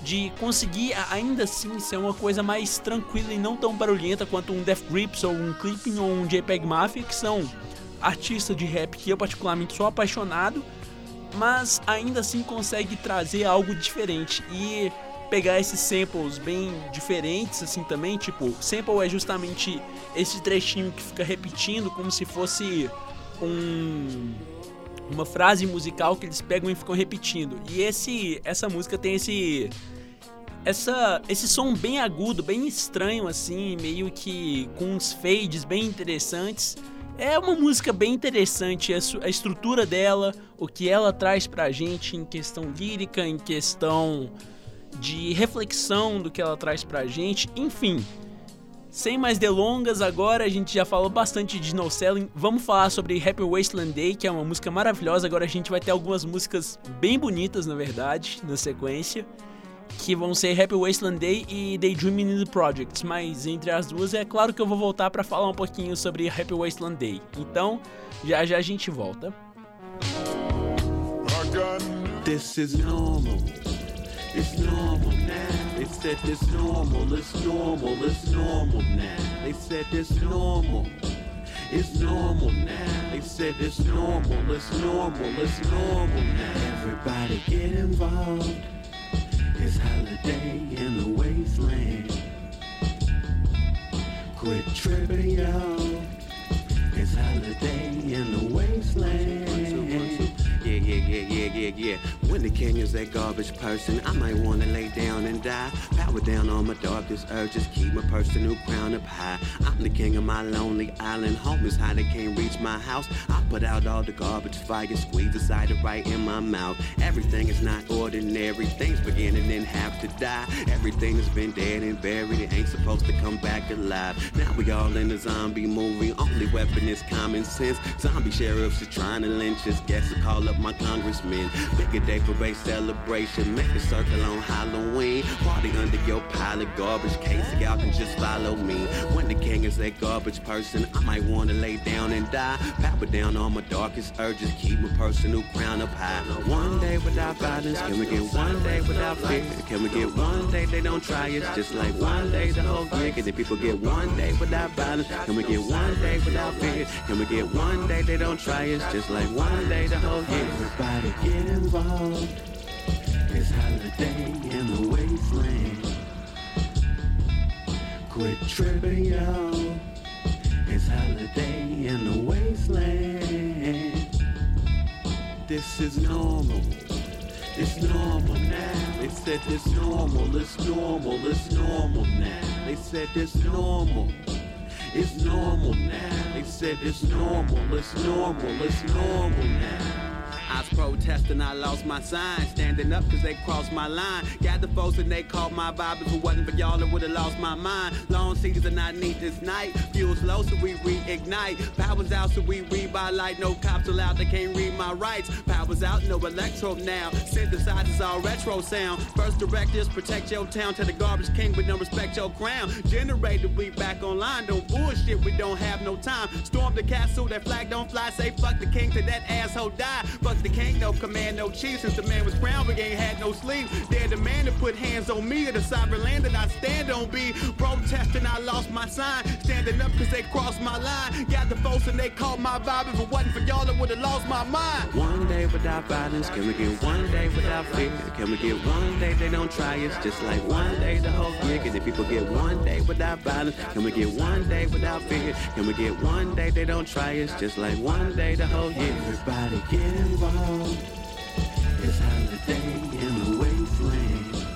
de conseguir ainda assim ser uma coisa mais tranquila e não tão barulhenta quanto um Death Grips ou um Clipping ou um JPEG Mafia, que são artistas de rap que eu particularmente sou apaixonado mas ainda assim consegue trazer algo diferente e pegar esses samples bem diferentes assim também, tipo, sample é justamente esse trechinho que fica repetindo como se fosse um uma frase musical que eles pegam e ficam repetindo. E esse essa música tem esse essa esse som bem agudo, bem estranho assim, meio que com uns fades bem interessantes é uma música bem interessante, a, estrutura dela, o que ela traz pra gente em questão lírica, em questão de reflexão do que ela traz pra gente, enfim. Sem mais delongas, agora a gente já falou bastante de No Selling. Vamos falar sobre Happy Wasteland Day, que é uma música maravilhosa. Agora a gente vai ter algumas músicas bem bonitas, na verdade, na sequência que vão ser Happy Wasteland Day e Daydreaming in the Projects, mas entre as duas é claro que eu vou voltar para falar um pouquinho sobre Happy Wasteland Day. Então, já já a gente volta. This is normal. It's normal now. They said this normal, it's normal, it's normal now. They said this normal. It's normal now. They said it's normal, it's normal, it's normal now. Everybody get involved. It's holiday in the wasteland. Quit tripping, y'all. It's holiday in the wasteland yeah, yeah, yeah, yeah. When the Kenyon's that garbage person, I might wanna lay down and die. Power down on my darkest urges, keep my personal crown up high. I'm the king of my lonely island. Home is high, they can't reach my house. I put out all the garbage fire, squeeze the cider right in my mouth. Everything is not ordinary, things beginning and have to die. Everything has been dead and buried, it ain't supposed to come back alive. Now we all in a zombie movie, only weapon is common sense. Zombie sheriffs are trying to lynch us, guess I call up my congressmen. A day celebration. Make a circle on Halloween. Party under your pile of garbage case. Y'all can just follow me. When the king is a garbage person, I might wanna lay down and die. Power down on my darkest urges. Keep my personal crown up high. One day without violence. Can we get one day without fear? Can we get one day they don't try us? Just like one day the whole year. Can the people get one day without violence? Can we get one day without fear? Can we get one day they don't try us? Just like one day the whole. Everybody get involved. It's holiday in the wasteland. Quit tripping, y'all. It's holiday in the wasteland. This is normal. It's normal now. They said it's normal, it's normal, it's normal now. They said it's normal. It's normal now. They said it's normal, it's normal, it's normal now. I was protesting, I lost my sign. Standing up cause they crossed my line. The folks and they called my vibe. If it wasn't for y'all, I would've lost my mind. Long season, I need this night. Fuel's low, so we reignite. Power's out, so we read by light. No cops allowed, they can't read my rights. Power's out, no electro now. Synthesizers all retro sound. First directives, protect your town. Tell the garbage king, but don't respect your crown. Generated, we back online. Don't bullshit, we don't have no time. Storm the castle, that flag don't fly. Say fuck the king to that asshole die. Fuck the king, no command, no chief. Since the man was crowned, we ain't had no sleep. They're the man to put hands on me. The sovereign land that I stand on be. Protesting, I lost my sign. Standing up cause they crossed my line. Got the folks and they called my vibe. If it wasn't for y'all, I would've lost my mind. One day without violence, can we get one day without fear? Can we get one day they don't try us? Just like one day the whole year. Can the people get one day without violence? Can we get one day without fear? Can we get one day they don't try us? Just like one day the whole year. Everybody get involved. It's holiday in the wasteland.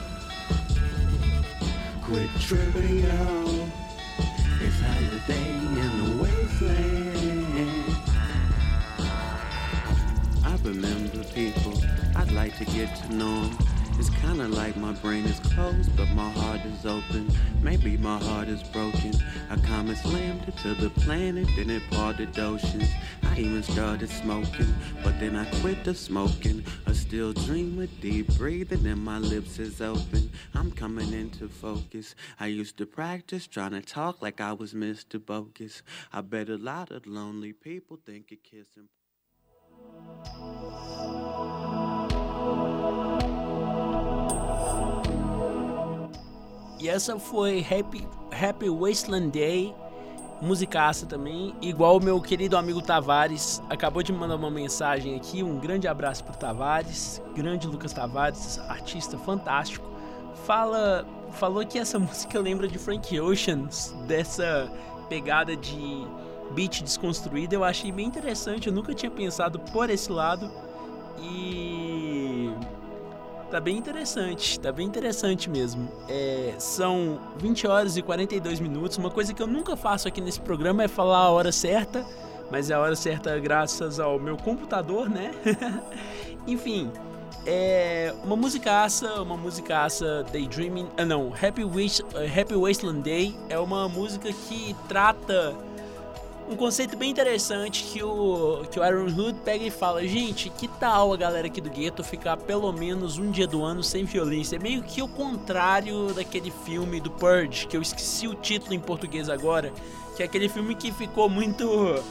Quit tripping, y'all. It's holiday in the wasteland. I remember people I'd like to get to know 'em. It's kinda like my brain is closed, but my heart is open. Maybe my heart is broken. A comet slammed into the planet, then it parted oceans. I even started smoking, but then I quit the smoking. I still dream with deep breathing, and my lips is open. I'm coming into focus. I used to practice trying to talk like I was Mr. Bogus. I bet a lot of lonely people think a kissing. E essa foi Happy, Happy Wasteland Day, musicaça também, igual o meu querido amigo Tavares, acabou de me mandar uma mensagem aqui, um grande abraço pro Tavares, grande Lucas Tavares, artista fantástico. Fala, falou que essa música lembra de Frank Ocean, dessa pegada de beat desconstruída, eu achei bem interessante, eu nunca tinha pensado por esse lado. E Tá bem interessante, tá bem interessante mesmo. É, são 20 horas e 42 minutos. Uma coisa que eu nunca faço aqui nesse programa é falar a hora certa, mas é a hora certa graças ao meu computador, né? Enfim, é uma musicaça, uma musicaça Daydreaming, ah não, Happy, Wish, Happy Wasteland Day é uma música que trata um conceito bem interessante que o, que o Iron Hood pega e fala: gente, que tal a galera aqui do gueto ficar pelo menos um dia do ano sem violência? É meio que o contrário daquele filme do Purge, que eu esqueci o título em português agora, que é aquele filme que ficou muito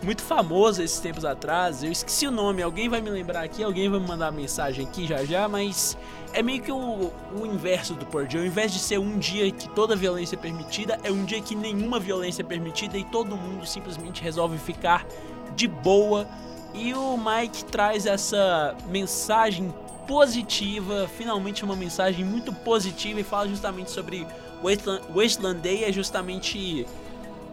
muito famoso esses tempos atrás. Eu esqueci o nome, alguém vai me lembrar aqui, alguém vai me mandar mensagem aqui já já, mas é meio que o, o inverso do Purge. Ao invés de ser um dia que toda violência é permitida, é um dia que nenhuma violência é permitida e todo mundo simplesmente resolve ficar de boa. E o Mike traz essa mensagem positiva, finalmente uma mensagem muito positiva e fala justamente sobre Wasteland, Wasteland Day, é justamente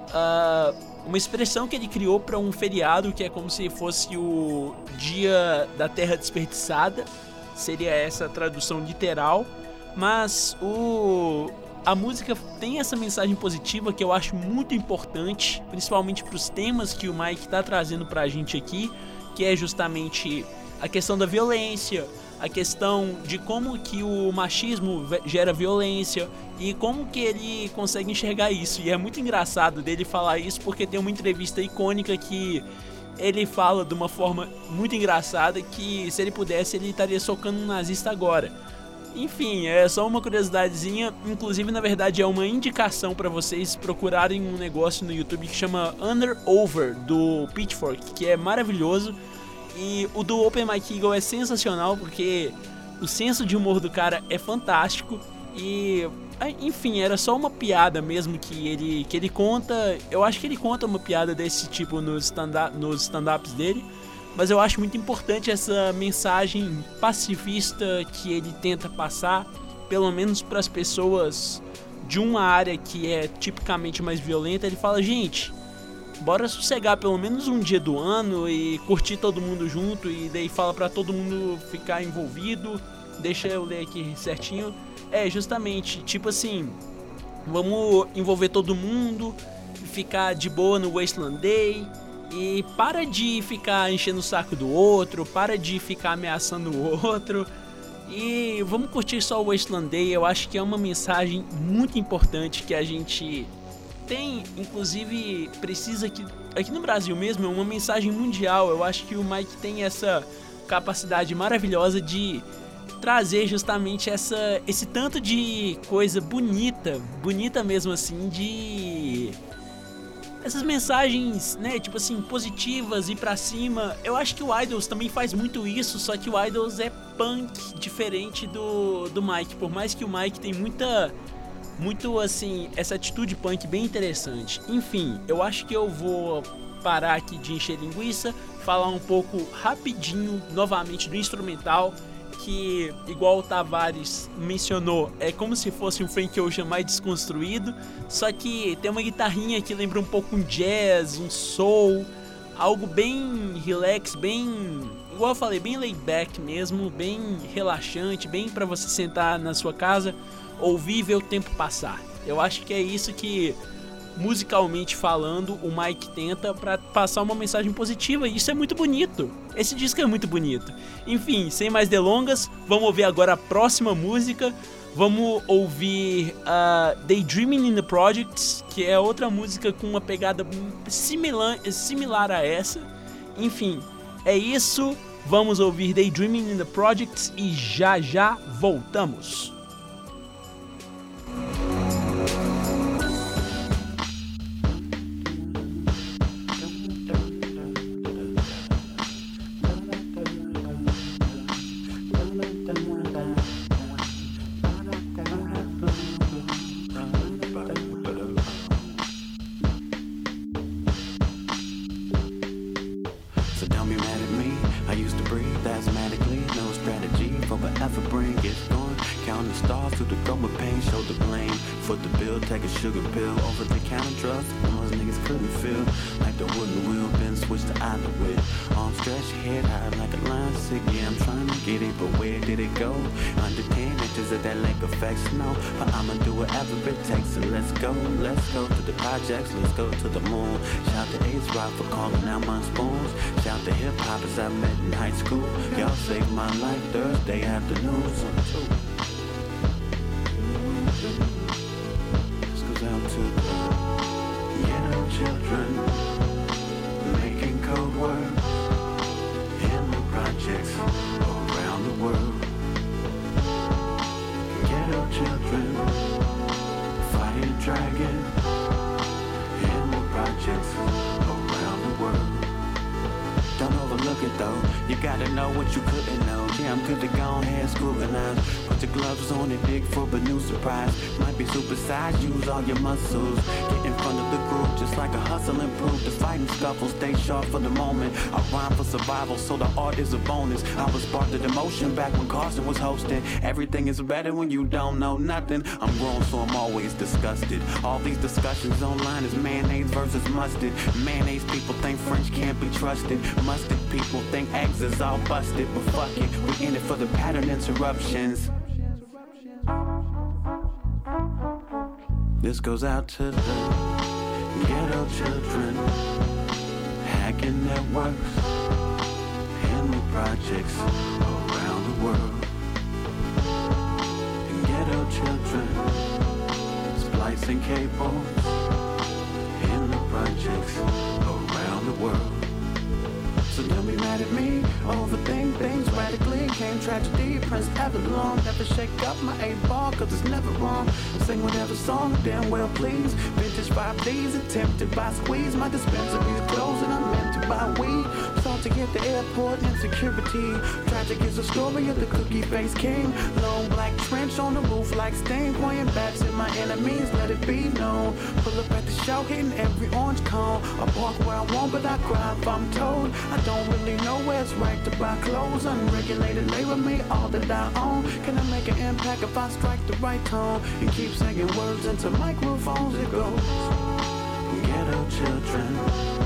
uh, uma expressão que ele criou para um feriado que é como se fosse o Dia da Terra Desperdiçada. Seria essa a tradução literal, mas o a música tem essa mensagem positiva que eu acho muito importante, principalmente para os temas que o Mike está trazendo para a gente aqui, que é justamente a questão da violência, a questão de como que o machismo gera violência e como que ele consegue enxergar isso. E é muito engraçado dele falar isso porque tem uma entrevista icônica que ele fala de uma forma muito engraçada que se ele pudesse ele estaria socando um nazista agora. Enfim, é só uma curiosidadezinha, inclusive na verdade é uma indicação para vocês procurarem um negócio no YouTube que chama Under Over do Pitchfork, que é maravilhoso. E o do Open Mike Eagle é sensacional porque o senso de humor do cara é fantástico. E enfim, era só uma piada mesmo que ele que ele conta. Eu acho que ele conta uma piada desse tipo nos stand nos stand-ups dele, mas eu acho muito importante essa mensagem pacifista que ele tenta passar, pelo menos para as pessoas de uma área que é tipicamente mais violenta. Ele fala, gente, bora sossegar pelo menos um dia do ano e curtir todo mundo junto e daí fala para todo mundo ficar envolvido. Deixa eu ler aqui certinho. É, justamente, tipo assim, vamos envolver todo mundo, ficar de boa no Wasteland Day E para de ficar enchendo o saco do outro, para de ficar ameaçando o outro. E vamos curtir só o Wasteland Day. Eu acho que é uma mensagem muito importante que a gente tem, inclusive, precisa que aqui no Brasil mesmo, é uma mensagem mundial. Eu acho que o Mike tem essa capacidade maravilhosa de trazer justamente essa esse tanto de coisa bonita, bonita mesmo assim, de essas mensagens, né, tipo assim, positivas e para cima. Eu acho que o Idols também faz muito isso, só que o Idols é punk diferente do do Mike, por mais que o Mike tem muita muito assim, essa atitude punk bem interessante. Enfim, eu acho que eu vou parar aqui de encher linguiça, falar um pouco rapidinho novamente do instrumental que, igual o Tavares mencionou, é como se fosse um Frank Ocean mais desconstruído, só que tem uma guitarrinha que lembra um pouco um jazz, um soul, algo bem relax, bem, igual eu falei, bem laid back mesmo, bem relaxante, bem para você sentar na sua casa, ouvir e ver o tempo passar. Eu acho que é isso que musicalmente falando, o Mike tenta para passar uma mensagem positiva e isso é muito bonito. Esse disco é muito bonito. Enfim, sem mais delongas, vamos ouvir agora a próxima música. Vamos ouvir uh, Daydreaming in the Projects, que é outra música com uma pegada similar, similar a essa. Enfim, é isso. Vamos ouvir Daydreaming in the Projects e já já voltamos. Survival, so the art is a bonus. I was sparked the emotion back when Carson was hosting. Everything is better when you don't know nothing. I'm grown, so I'm always disgusted. All these discussions online is mayonnaise versus mustard. Mayonnaise people think French can't be trusted. Mustard people think eggs is all busted. But fuck it, we in it for the pattern interruptions. This goes out to the ghetto children hacking networks projects around the world. And ghetto children splicing cables the projects around the world. So don't be mad at me, overthink things radically. Came tragedy, Prince Avalon. Never shake up my eight ball, cause it's never wrong. Sing whatever song, damn well please. Vintage 5Ds, attempted by squeeze. My dispenser is closing, I'm to buy weed to get the airport insecurity. Tragic is the story of the cookie face king. Long black trench on the roof like stain, pointing backs at my enemies. Let it be known. Pull up at the show, hitting every orange cone. I walk where I want, but I cry if I'm told. I don't really know where it's right to buy clothes. Unregulated labor me all that I own. Can I make an impact if I strike the right tone and keep singing words into microphones? It goes. Ghetto children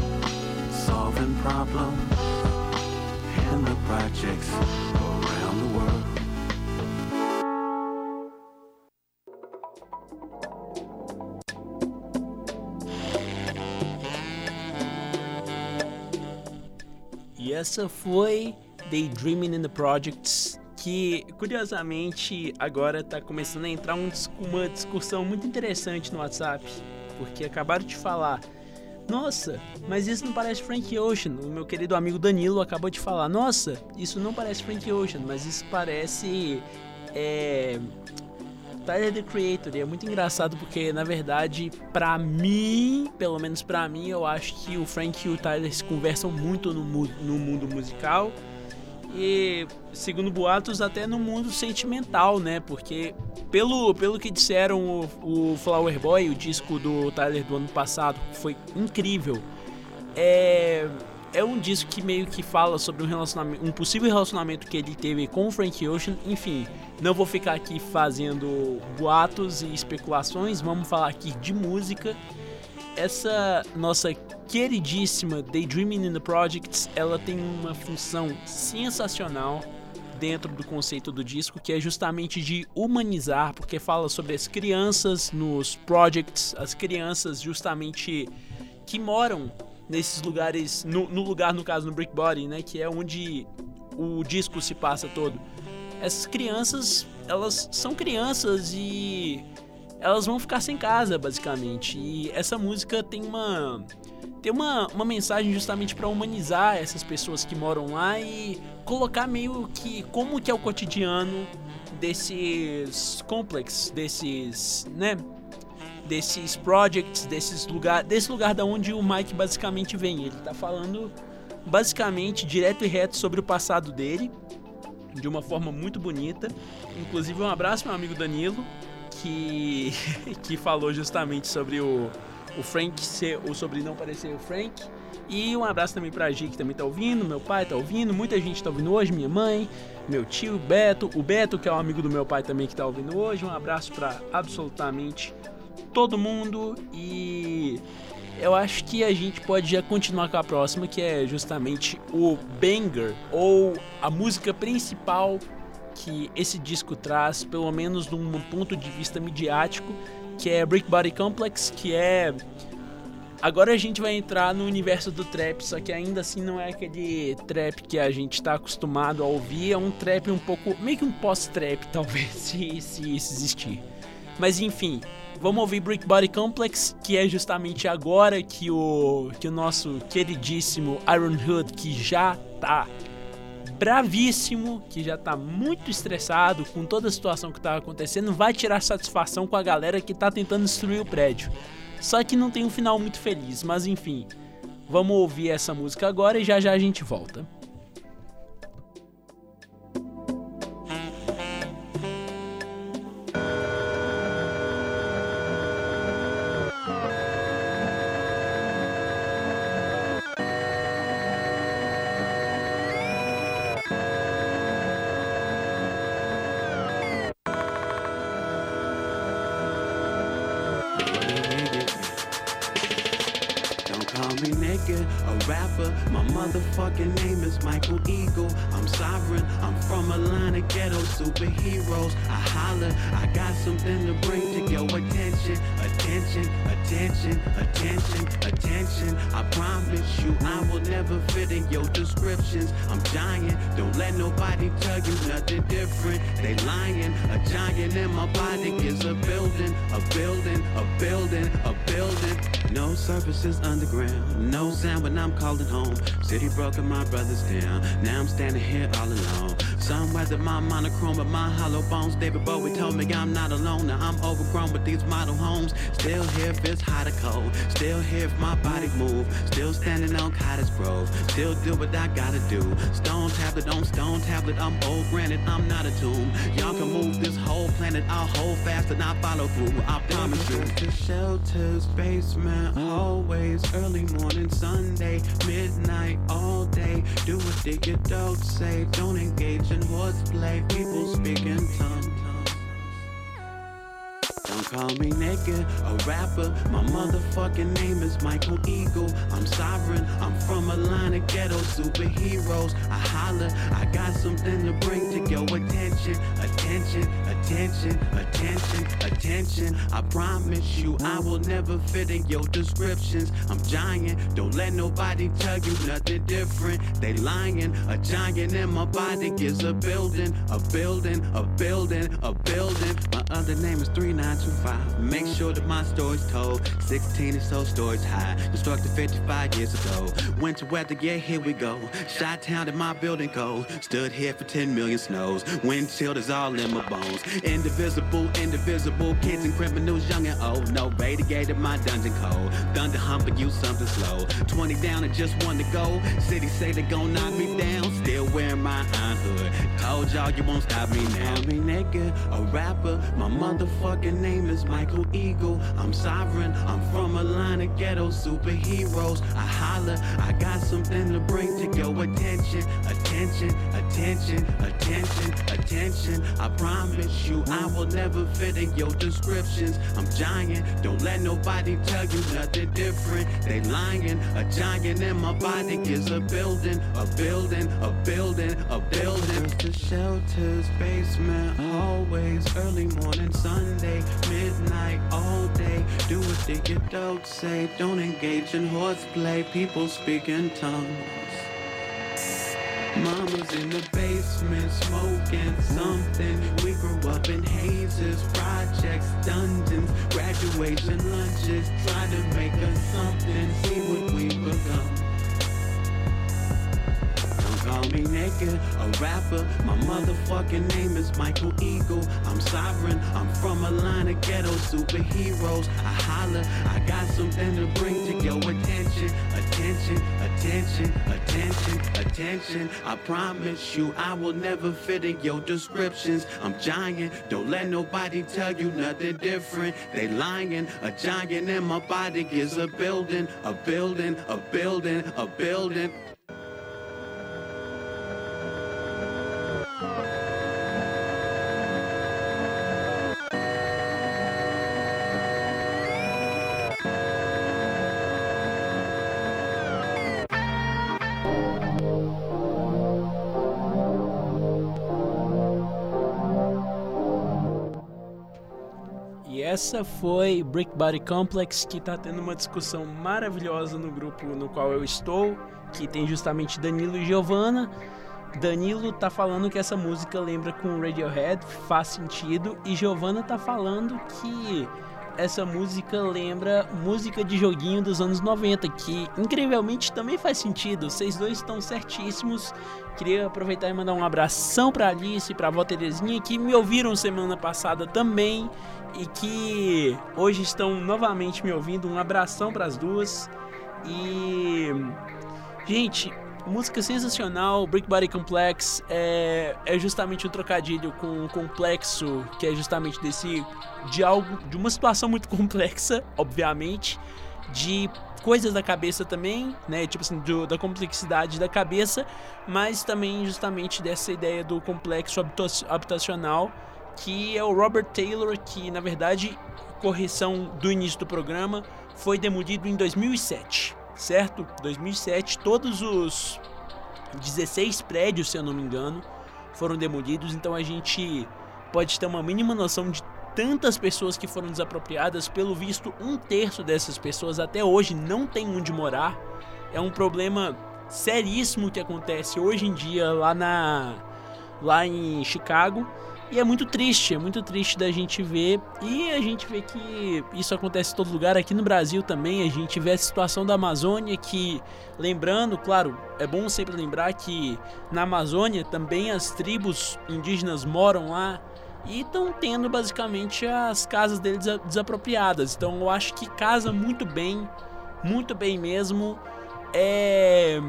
solving problems in the projects around the world. E essa foi Daydreaming in the Projects, que curiosamente agora está começando a entrar um, uma discussão muito interessante no WhatsApp, porque acabaram de falar. Nossa, mas isso não parece Frank Ocean. O meu querido amigo Danilo acabou de falar. Nossa, isso não parece Frank Ocean, mas isso parece é, Tyler the Creator. E é muito engraçado porque, na verdade, pra mim, pelo menos pra mim, eu acho que o Frank e o Tyler se conversam muito no, no mundo musical. E, segundo boatos, até no mundo sentimental, né? Porque, pelo, pelo que disseram, o, o Flower Boy, o disco do Tyler do ano passado, foi incrível. É é um disco que meio que fala sobre um relacionamento, um possível relacionamento que ele teve com o Frank Ocean. Enfim, não vou ficar aqui fazendo boatos e especulações, vamos falar aqui de música. Essa nossa queridíssima Daydreaming in the Projects, ela tem uma função sensacional dentro do conceito do disco, que é justamente de humanizar, porque fala sobre as crianças nos projects, as crianças justamente que moram nesses lugares, no, no, lugar, no caso, no Brick Body, né, que é onde o disco se passa todo. Essas crianças, elas são crianças e elas vão ficar sem casa, basicamente. E essa música tem uma tem uma, uma mensagem justamente para humanizar essas pessoas que moram lá e colocar meio que como que é o cotidiano desses complexos, desses, né, desses projects, desses lugar, desse lugar da onde o Mike basicamente vem. Ele tá falando basicamente direto e reto sobre o passado dele, de uma forma muito bonita. Inclusive um abraço meu amigo Danilo, que que falou justamente sobre o o Frank ser o sobrinho parecer o Frank. E um abraço também pra Gi que também tá ouvindo, meu pai tá ouvindo, muita gente tá ouvindo hoje, minha mãe, meu tio, Beto, o Beto que é um amigo do meu pai também que tá ouvindo hoje. Um abraço para absolutamente todo mundo e eu acho que a gente pode já continuar com a próxima, que é justamente o banger ou a música principal que esse disco traz, pelo menos de um ponto de vista midiático, que é Brick Body Complex, que é Agora a gente vai entrar no universo do trap, só que ainda assim não é aquele trap que a gente está acostumado a ouvir, é um trap um pouco, meio que um pós-trap talvez, se, se existir. Mas enfim, vamos ouvir Brick Body Complex, que é justamente agora que o, que o nosso queridíssimo Iron Hood, que já tá bravíssimo, que já tá muito estressado com toda a situação que tá acontecendo, vai tirar satisfação com a galera que tá tentando destruir o prédio. Só que não tem um final muito feliz, mas enfim. Vamos ouvir essa música agora e já já a gente volta. Ghetto superheroes. I holler, I got something to bring to your attention. Attention, attention, attention, attention. I promise you, I will never fit in your descriptions. I'm giant, don't let nobody tell you nothing different. They lying, a giant in my body is a building, a building, a building, a building. No surfaces underground, no sound when I'm calling home. City broken my brothers down, now I'm standing here all alone. Some weather my monochrome, but my hollow bones. David Bowie told me I'm not alone. Now I'm overgrown with these model homes. Still here if it's hot or cold. Still here if my body move. Still standing on Cottage Grove. Still do what I gotta do. Stone tablet on stone tablet. I'm old granted, I'm not a tomb. Y'all can move this whole planet. I'll hold fast and I'll follow through. I promise you. The shelters, basement, hallways, early morning, Sunday, midnight, all day. Do what the adults say. Don't engage and words play, people speaking tongues. Don't call me nigga, a rapper. My motherfucking name is Michael Eagle. I'm sovereign, I'm from a line of ghetto superheroes. I holler, I got something to bring to your attention. Attention, attention, attention, attention. I promise you, I will never fit in your descriptions. I'm giant, don't let nobody tell you nothing different. They lying, a giant in my body is a building, a building, a building, a building. My other name is 3925. Make sure that my story's told. 16 is so stories high. Constructed 55 years ago. Winter weather, yeah, here we go. Shot town in my building code. Stood here for 10 million snows. Wind chilled is all in my bones. Indivisible, indivisible. Kids and criminals, young and old. No radiated my dungeon code. Thunder humping you something slow. 20 down and just one to go. City say they gon' knock me down. Still wearing my iron hood. Told y'all you won't stop me now. Me nigga, a rapper. My motherfucking name is Michael Eagle. I'm sovereign. I'm from a line of ghetto superheroes. I holler. I got something to bring to your attention. Attention, attention, attention, attention. I promise you I will never fit in your descriptions. I'm giant. Don't let nobody tell you nothing different. They lying. A giant in my body is a building, a building, a building, a building. The shelters, basement, hallways, early morning, Sunday, midnight, all day. Do what they get dogs say. Don't engage in horseplay. People speak in tongues. Mama's in the basement smoking something. We grew up in hazes, projects, dungeons, graduation lunches. Try to make us something, see what we become. Don't call me a rapper. My motherfucking name is Michael Eagle. I'm sovereign, I'm from a line of ghetto superheroes. I holler, I got something to bring to your attention. Attention, attention, attention, attention. I promise you, I will never fit in your descriptions. I'm giant, don't let nobody tell you nothing different. They lying, a giant in my body is a building, a building, a building, a building. Essa foi Brick Body Complex, que tá tendo uma discussão maravilhosa no grupo no qual eu estou, que tem justamente Danilo e Giovanna. Danilo tá falando que essa música lembra com Radiohead, faz sentido, e Giovanna tá falando que essa música lembra música de joguinho dos anos 90, que incrivelmente também faz sentido. Vocês dois estão certíssimos. Queria aproveitar e mandar um abração pra Alice e pra avó Terezinha, que me ouviram semana passada também e que hoje estão novamente me ouvindo. Um abração para as duas. E. Gente, música sensacional. Brick Body Complex é, é justamente um trocadilho com o complexo, que é justamente desse. de algo. de uma situação muito complexa, obviamente. De coisas da cabeça também, né? Tipo assim, do, da complexidade da cabeça, mas também justamente dessa ideia do complexo habitacional que é o Robert Taylor, que na verdade, correção do início do programa, foi demolido em 2007, certo? 2007, todos os 16 prédios, se eu não me engano, foram demolidos, então a gente pode ter uma mínima noção de tantas pessoas que foram desapropriadas. Pelo visto, um terço dessas pessoas até hoje não tem onde morar. É um problema seríssimo que acontece hoje em dia lá na lá em Chicago. E é muito triste, é muito triste da gente ver. E a gente vê que isso acontece em todo lugar, aqui no Brasil também. A gente vê a situação da Amazônia, que, lembrando, claro, é bom sempre lembrar que na Amazônia também as tribos indígenas moram lá e estão tendo basicamente as casas deles desapropriadas. Então eu acho que casa muito bem, muito bem mesmo. É,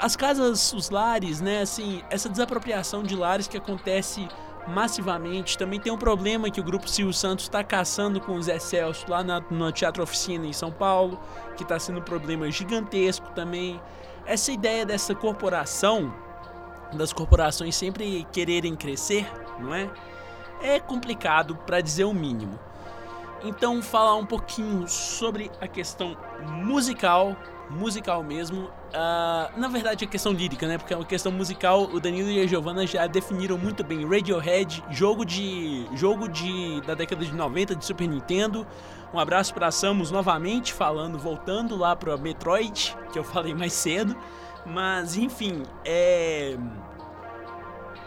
as casas, os lares, né? Assim, essa desapropriação de lares que acontece massivamente. Também tem um problema que o grupo Silvio Santos está caçando com o Zé Celso lá na, no Teatro Oficina em São Paulo, que está sendo um problema gigantesco também. Essa ideia dessa corporação, das corporações sempre quererem crescer, não é? É complicado para dizer o mínimo. Então falar um pouquinho sobre a questão musical, musical mesmo. Uh, na verdade, a questão lírica, né? Porque é uma questão musical, o Danilo e a Giovanna já definiram muito bem. Radiohead, jogo de jogo de da década de 90 de Super Nintendo. Um abraço para Samus novamente falando, voltando lá para Metroid, que eu falei mais cedo. Mas enfim, é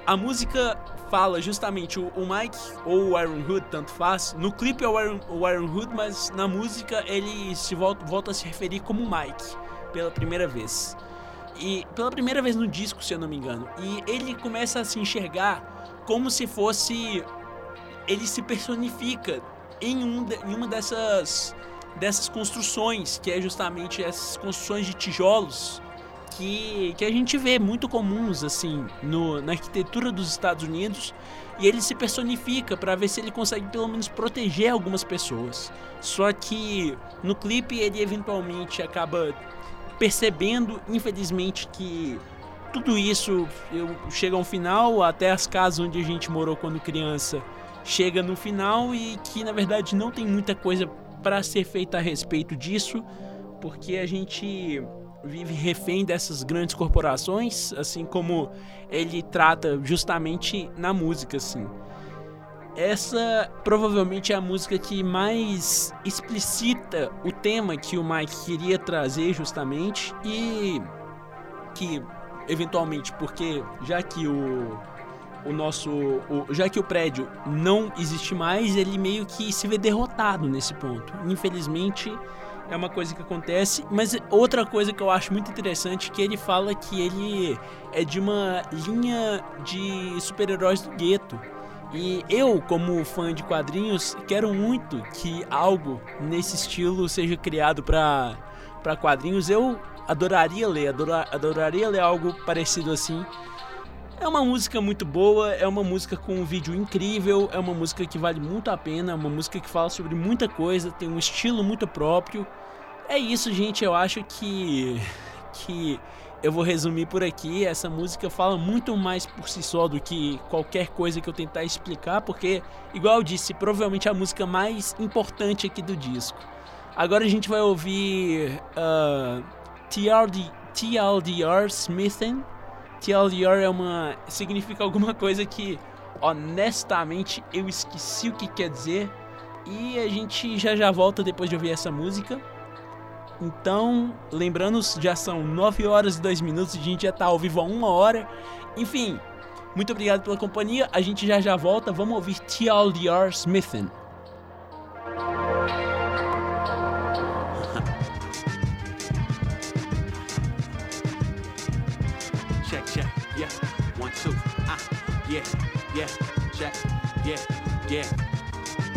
a música fala justamente o, o, Mike ou o Iron Hood, tanto faz. No clipe é o Iron, o Iron Hood, mas na música ele se volta, volta a se referir como Mike pela primeira vez. E pela primeira vez no disco, se eu não me engano. E ele começa a se enxergar como se fosse. Ele se personifica em, um em uma dessas, dessas construções, que é justamente essas construções de tijolos que, que a gente vê muito comuns assim no, na arquitetura dos Estados Unidos e ele se personifica para ver se ele consegue pelo menos proteger algumas pessoas. Só que no clipe ele eventualmente acaba percebendo, infelizmente, que tudo isso chega a um final, até as casas onde a gente morou quando criança chega no final e que na verdade não tem muita coisa para ser feita a respeito disso, porque a gente vive refém dessas grandes corporações, assim como ele trata justamente na música, assim. Essa provavelmente é a música que mais explicita o tema que o Mike queria trazer justamente e que eventualmente porque já que o o nosso o, já que o prédio não existe mais, ele meio que se vê derrotado nesse ponto. Infelizmente, é uma coisa que acontece. Mas outra coisa que eu acho muito interessante é que ele fala que ele é de uma linha de super-heróis do gueto. E eu, como fã de quadrinhos, quero muito que algo nesse estilo seja criado para para quadrinhos. Eu adoraria ler, adora, adoraria ler algo parecido assim. É uma música muito boa, é uma música com um vídeo incrível, é uma música que vale muito a pena, é uma música que fala sobre muita coisa, tem um estilo muito próprio. É isso, gente. Eu acho que que eu vou resumir por aqui. Essa música fala muito mais por si só do que qualquer coisa que eu tentar explicar, porque, igual eu disse, provavelmente é a música mais importante aqui do disco. Agora a gente vai ouvir uh, TLD, TLDR Smithing. TLDR é uma significa alguma coisa que honestamente eu esqueci o que quer dizer. E a gente já já volta depois de ouvir essa música. Então, lembrando, já são 9 horas e 2 minutos, a gente já tá ao vivo há uma hora. Enfim, muito obrigado pela companhia. A gente já já volta. Vamos ouvir TLDR Smithin. check, check, yeah, one, two, ah, yeah, yeah, check, yeah, yeah.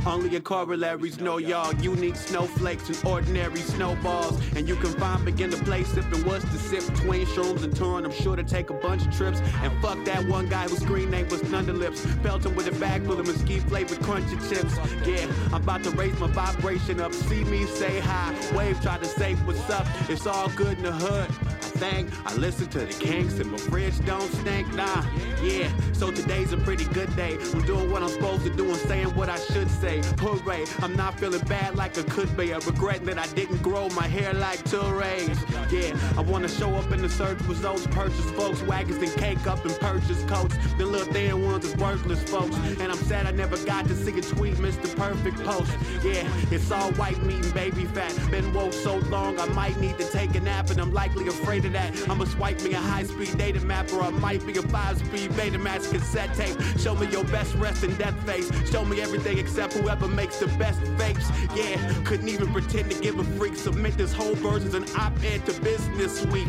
Only your corollaries know y'all unique snowflakes and ordinary snowballs. And you can find begin to play sipping what's the sip between shrooms and touring. I'm sure to take a bunch of trips. And fuck that one guy whose screen name was Thunderlips. him with a bag full of mesquite flavored crunchy chips. Yeah, I'm about to raise my vibration up. See me say hi. Wave try to say what's up. It's all good in the hood thing. I listen to the Kinks and my fridge don't stink. Nah, yeah. So today's a pretty good day. I'm doing what I'm supposed to do and saying what I should say. Hooray! I'm not feeling bad like I could be. I regret that I didn't grow my hair like Tourette's. Yeah, I wanna show up in the search results, purchase folks, Volkswagens and cake up and purchase coats. The little thin ones is worthless, folks. And I'm sad I never got to see a tweet, Mr. Perfect Post. Yeah, it's all white meat and baby fat. Been woke so long, I might need to take a nap, and I'm likely afraid of that. I'ma swipe me a high speed data map, or I might be a five speed Betamax cassette tape. Show me your best rest and death face. Show me everything except whoever makes the best fakes. Yeah, couldn't even pretend to give a freak. Submit this whole verse as an op ed to Business Week.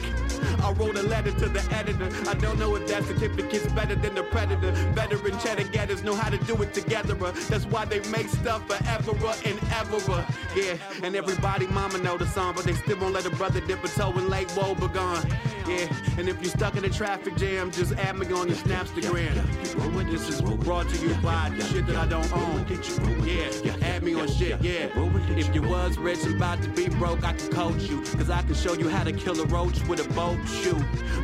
I wrote a letter to the editor. I don't know if that certificate's better than the predator. Veteran cheddar getters know how to do it together. That's why they make stuff forever and ever. Yeah, and everybody mama know the song, but they still won't let a brother dip a toe in Lake Wobegon. Yeah, and if you're stuck in a traffic jam, just add me on the Snapstagram. This is brought to you by the shit that I don't own. Yeah, add me on shit, yeah. If you was rich and about to be broke, I can coach you. Cause I can show you how to kill a roach with a boat shoe.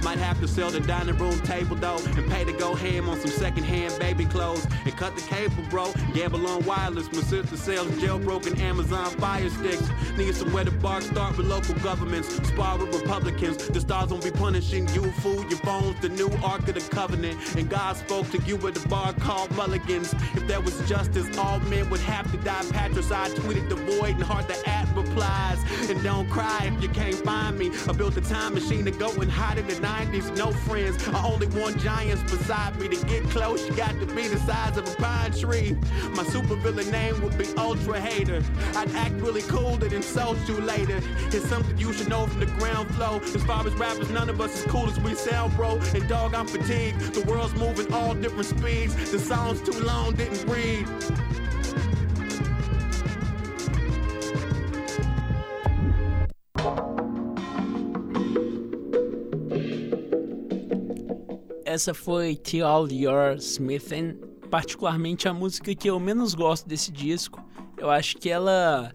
Might have to sell the dining room table though, and pay to go ham on some secondhand baby clothes. And cut the cable, bro. Gamble on wireless. My sister sells jailbroken Amazon fire sticks. Need somewhere to bark, start with local governments. Spar with Republicans. The stars won't be punishing you, fool. Your phone's the new Ark of the Covenant. And God spoke to you at the bar called Mulligans. If there was justice, all men would have to die. Patricide tweeted the void and hard to add replies. And don't cry if you can't find me. I built a time machine to go and hide in the 90s. No friends. I only want giants beside me. To get close, you got to be the size of a pine tree. My supervillain name would be Ultra Hater. I'd act really cool and insult you later. It's something you should know from the ground flow. As far as rappers, none of us as cool as we sound, bro. And dog, I'm fatigued. The world's moving all different speeds. The song's too long, didn't read. Essa foi To All Your Smithin, particularmente a música que eu menos gosto desse disco. Eu acho que ela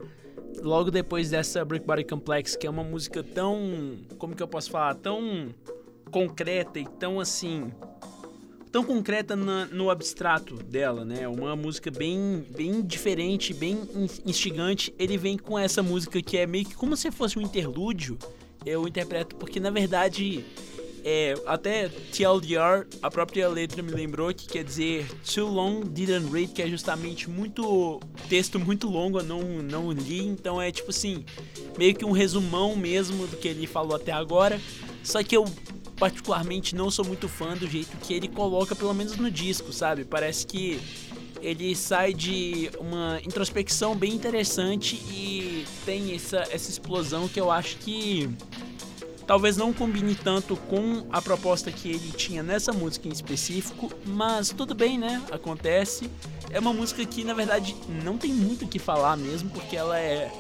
logo depois dessa Brick Body Complex, que é uma música tão, como que eu posso falar, tão concreta e tão assim, tão concreta na, no abstrato dela, né? Uma música bem, bem diferente, bem instigante. Ele vem com essa música que é meio que como se fosse um interlúdio. Eu interpreto porque na verdade é, até TLDR, a própria letra me lembrou que quer dizer Too Long Didn't Read, que é justamente muito texto muito longo, eu não, não li, então é tipo assim, meio que um resumão mesmo do que ele falou até agora. Só que eu particularmente não sou muito fã do jeito que ele coloca, pelo menos no disco, sabe? Parece que ele sai de uma introspecção bem interessante e tem essa, essa explosão que eu acho que Talvez não combine tanto com a proposta que ele tinha nessa música em específico, mas tudo bem, né? Acontece. É uma música que na verdade não tem muito o que falar mesmo, porque ela é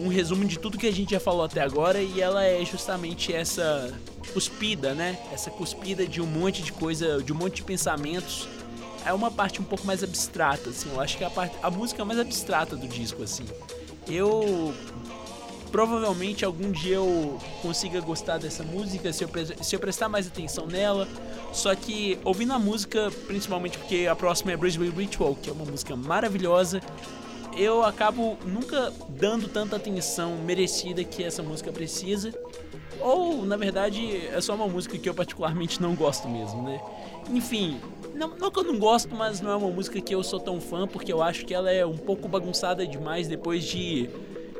um resumo de tudo que a gente já falou até agora e ela é justamente essa cuspida, né? Essa cuspida de um monte de coisa, de um monte de pensamentos. É uma parte um pouco mais abstrata, assim. Eu acho que é a, parte, a música mais abstrata do disco, assim. Eu provavelmente algum dia eu consiga gostar dessa música se eu, se eu prestar mais atenção nela. Só que ouvindo a música, principalmente porque a próxima é Bridgeway Ritual, que é uma música maravilhosa, eu acabo nunca dando tanta atenção merecida que essa música precisa. Ou, na verdade, é só uma música que eu particularmente não gosto mesmo, né? Enfim, não, não que eu não gosto, mas não é uma música que eu sou tão fã, porque eu acho que ela é um pouco bagunçada demais depois de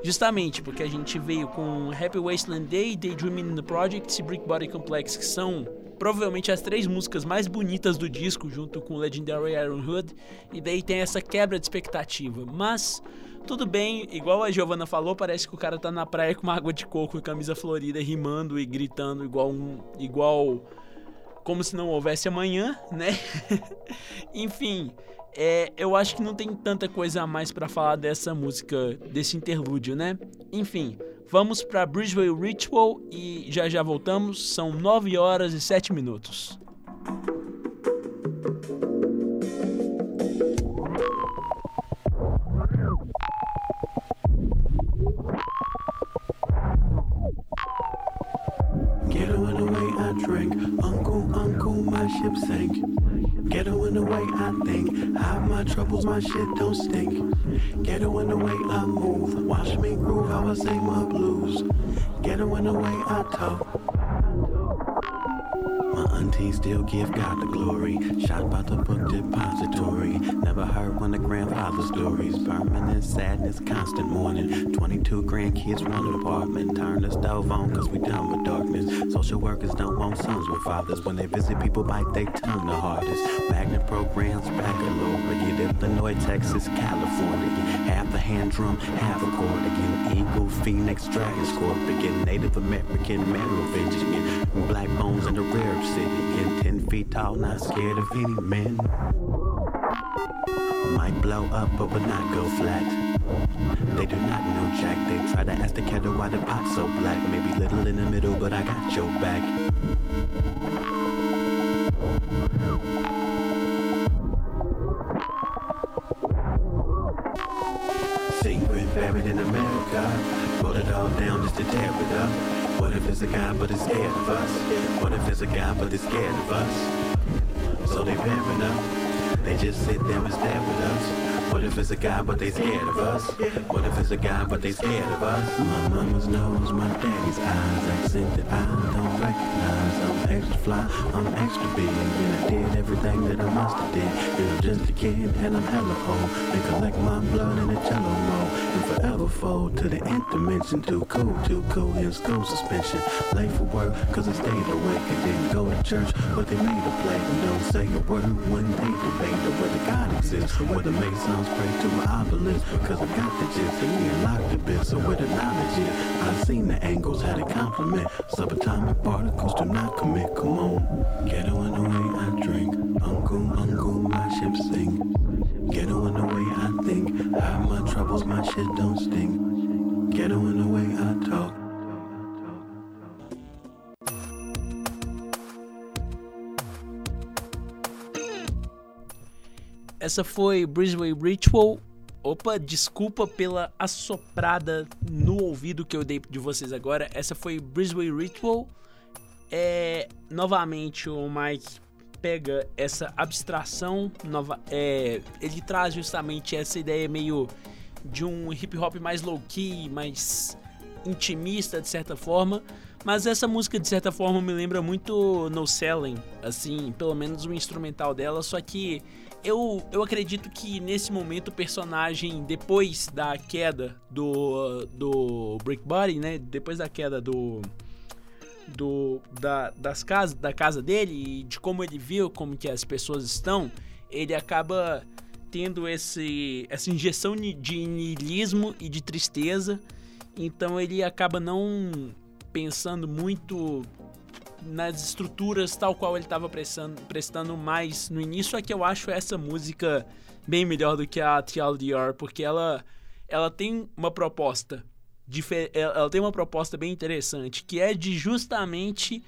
Justamente porque a gente veio com Happy Wasteland Day, Daydreaming in the Project e Brick Body Complex, que são provavelmente as três músicas mais bonitas do disco, junto com Legendary Iron Hood, e daí tem essa quebra de expectativa. Mas tudo bem, igual a Giovanna falou, parece que o cara tá na praia com uma água de coco e camisa florida, rimando e gritando igual um. igual. como se não houvesse amanhã, né? Enfim. É, eu acho que não tem tanta coisa a mais para falar dessa música, desse interlúdio, né? Enfim, vamos para Bridgeway Ritual e já já voltamos. São 9 horas e 7 minutos. Away I drink, uncle, uncle, my ship sank. Ghetto in the way I think. Hide my troubles, my shit don't stink. Ghetto in the way I move. Watch me groove how I sing my blues. Ghetto in the way I talk. Auntie still give God the glory. Shot by the book depository. Never heard one of grandfather's stories. Permanent sadness, constant mourning. 22 grandkids, one apartment. Turn the stove on cause we done with darkness. Social workers don't want sons with fathers. When they visit people, bite they tongue the hardest. Magnet programs, baccalaureate. Illinois, Texas, California. Half a hand drum, half a chord again. Eagle, Phoenix, Dragon, Scorpion. Native American, Merovingian. Black bones in the rare city. Ten feet tall, not scared of any man. Might blow up, but will not go flat. They do not know Jack. They try to ask the kettle why the pot's so black. Maybe little in the middle, but I got your back. It's a guy but he's scared of us? What if there's a guy but he's scared of us? So they pairing up. They just sit there and stare at us. What if it's a guy but they scared of us? What if it's a guy but they scared of us? My mama's nose, my daddy's eyes, accent that I don't recognize. I'm extra fly, I'm extra big, and I did everything that I must have did. And I'm just a kid and I'm hella old. And collect my blood in a cello mold. Forever fold to the nth dimension. Too cool, too cool in school suspension. Late for work, cause I stayed awake and didn't go to church, but they made a play. And don't say a word when they debate whether God exists whether Masons pray to my obelisk. Cause I got the gist, and we unlocked the bit. So where the knowledge is, I seen the angles, had a compliment. Subatomic particles do not commit, come on. Ghetto in the way I drink, uncle, uncle, my ship sing. Ghetto in the way I think, my troubles, my shit don't. Ghetto in the way I talk. Essa foi Brisbane Ritual. Opa, desculpa pela assoprada no ouvido que eu dei de vocês agora. Essa foi Brisbane Ritual. É, novamente o Mike pega essa abstração nova, é, ele traz justamente essa ideia meio de um hip hop mais low key, mais intimista de certa forma, mas essa música de certa forma me lembra muito No Selling, assim, pelo menos o instrumental dela, só que eu, eu acredito que nesse momento o personagem, depois da queda do, do Brick Body, né? Depois da queda do. Do, da, das casas, da casa dele e de como ele viu como que as pessoas estão, ele acaba tendo esse, essa injeção de niilismo e de tristeza. Então ele acaba não pensando muito nas estruturas tal qual ele estava prestando, prestando mais no início, é que eu acho essa música bem melhor do que a TLDR, porque ela, ela tem uma proposta ela tem uma proposta bem interessante, que é de justamente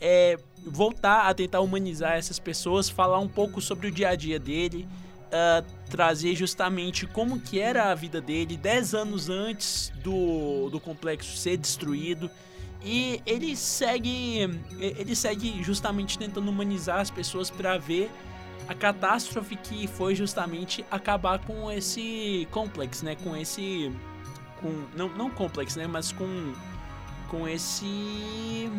é, voltar a tentar humanizar essas pessoas, falar um pouco sobre o dia a dia dele, uh, trazer justamente como que era a vida dele 10 anos antes do, do complexo ser destruído e ele segue, ele segue justamente tentando humanizar as pessoas para ver a catástrofe que foi justamente acabar com esse complexo, né? Com esse, com não não complexo, né? Mas com com esse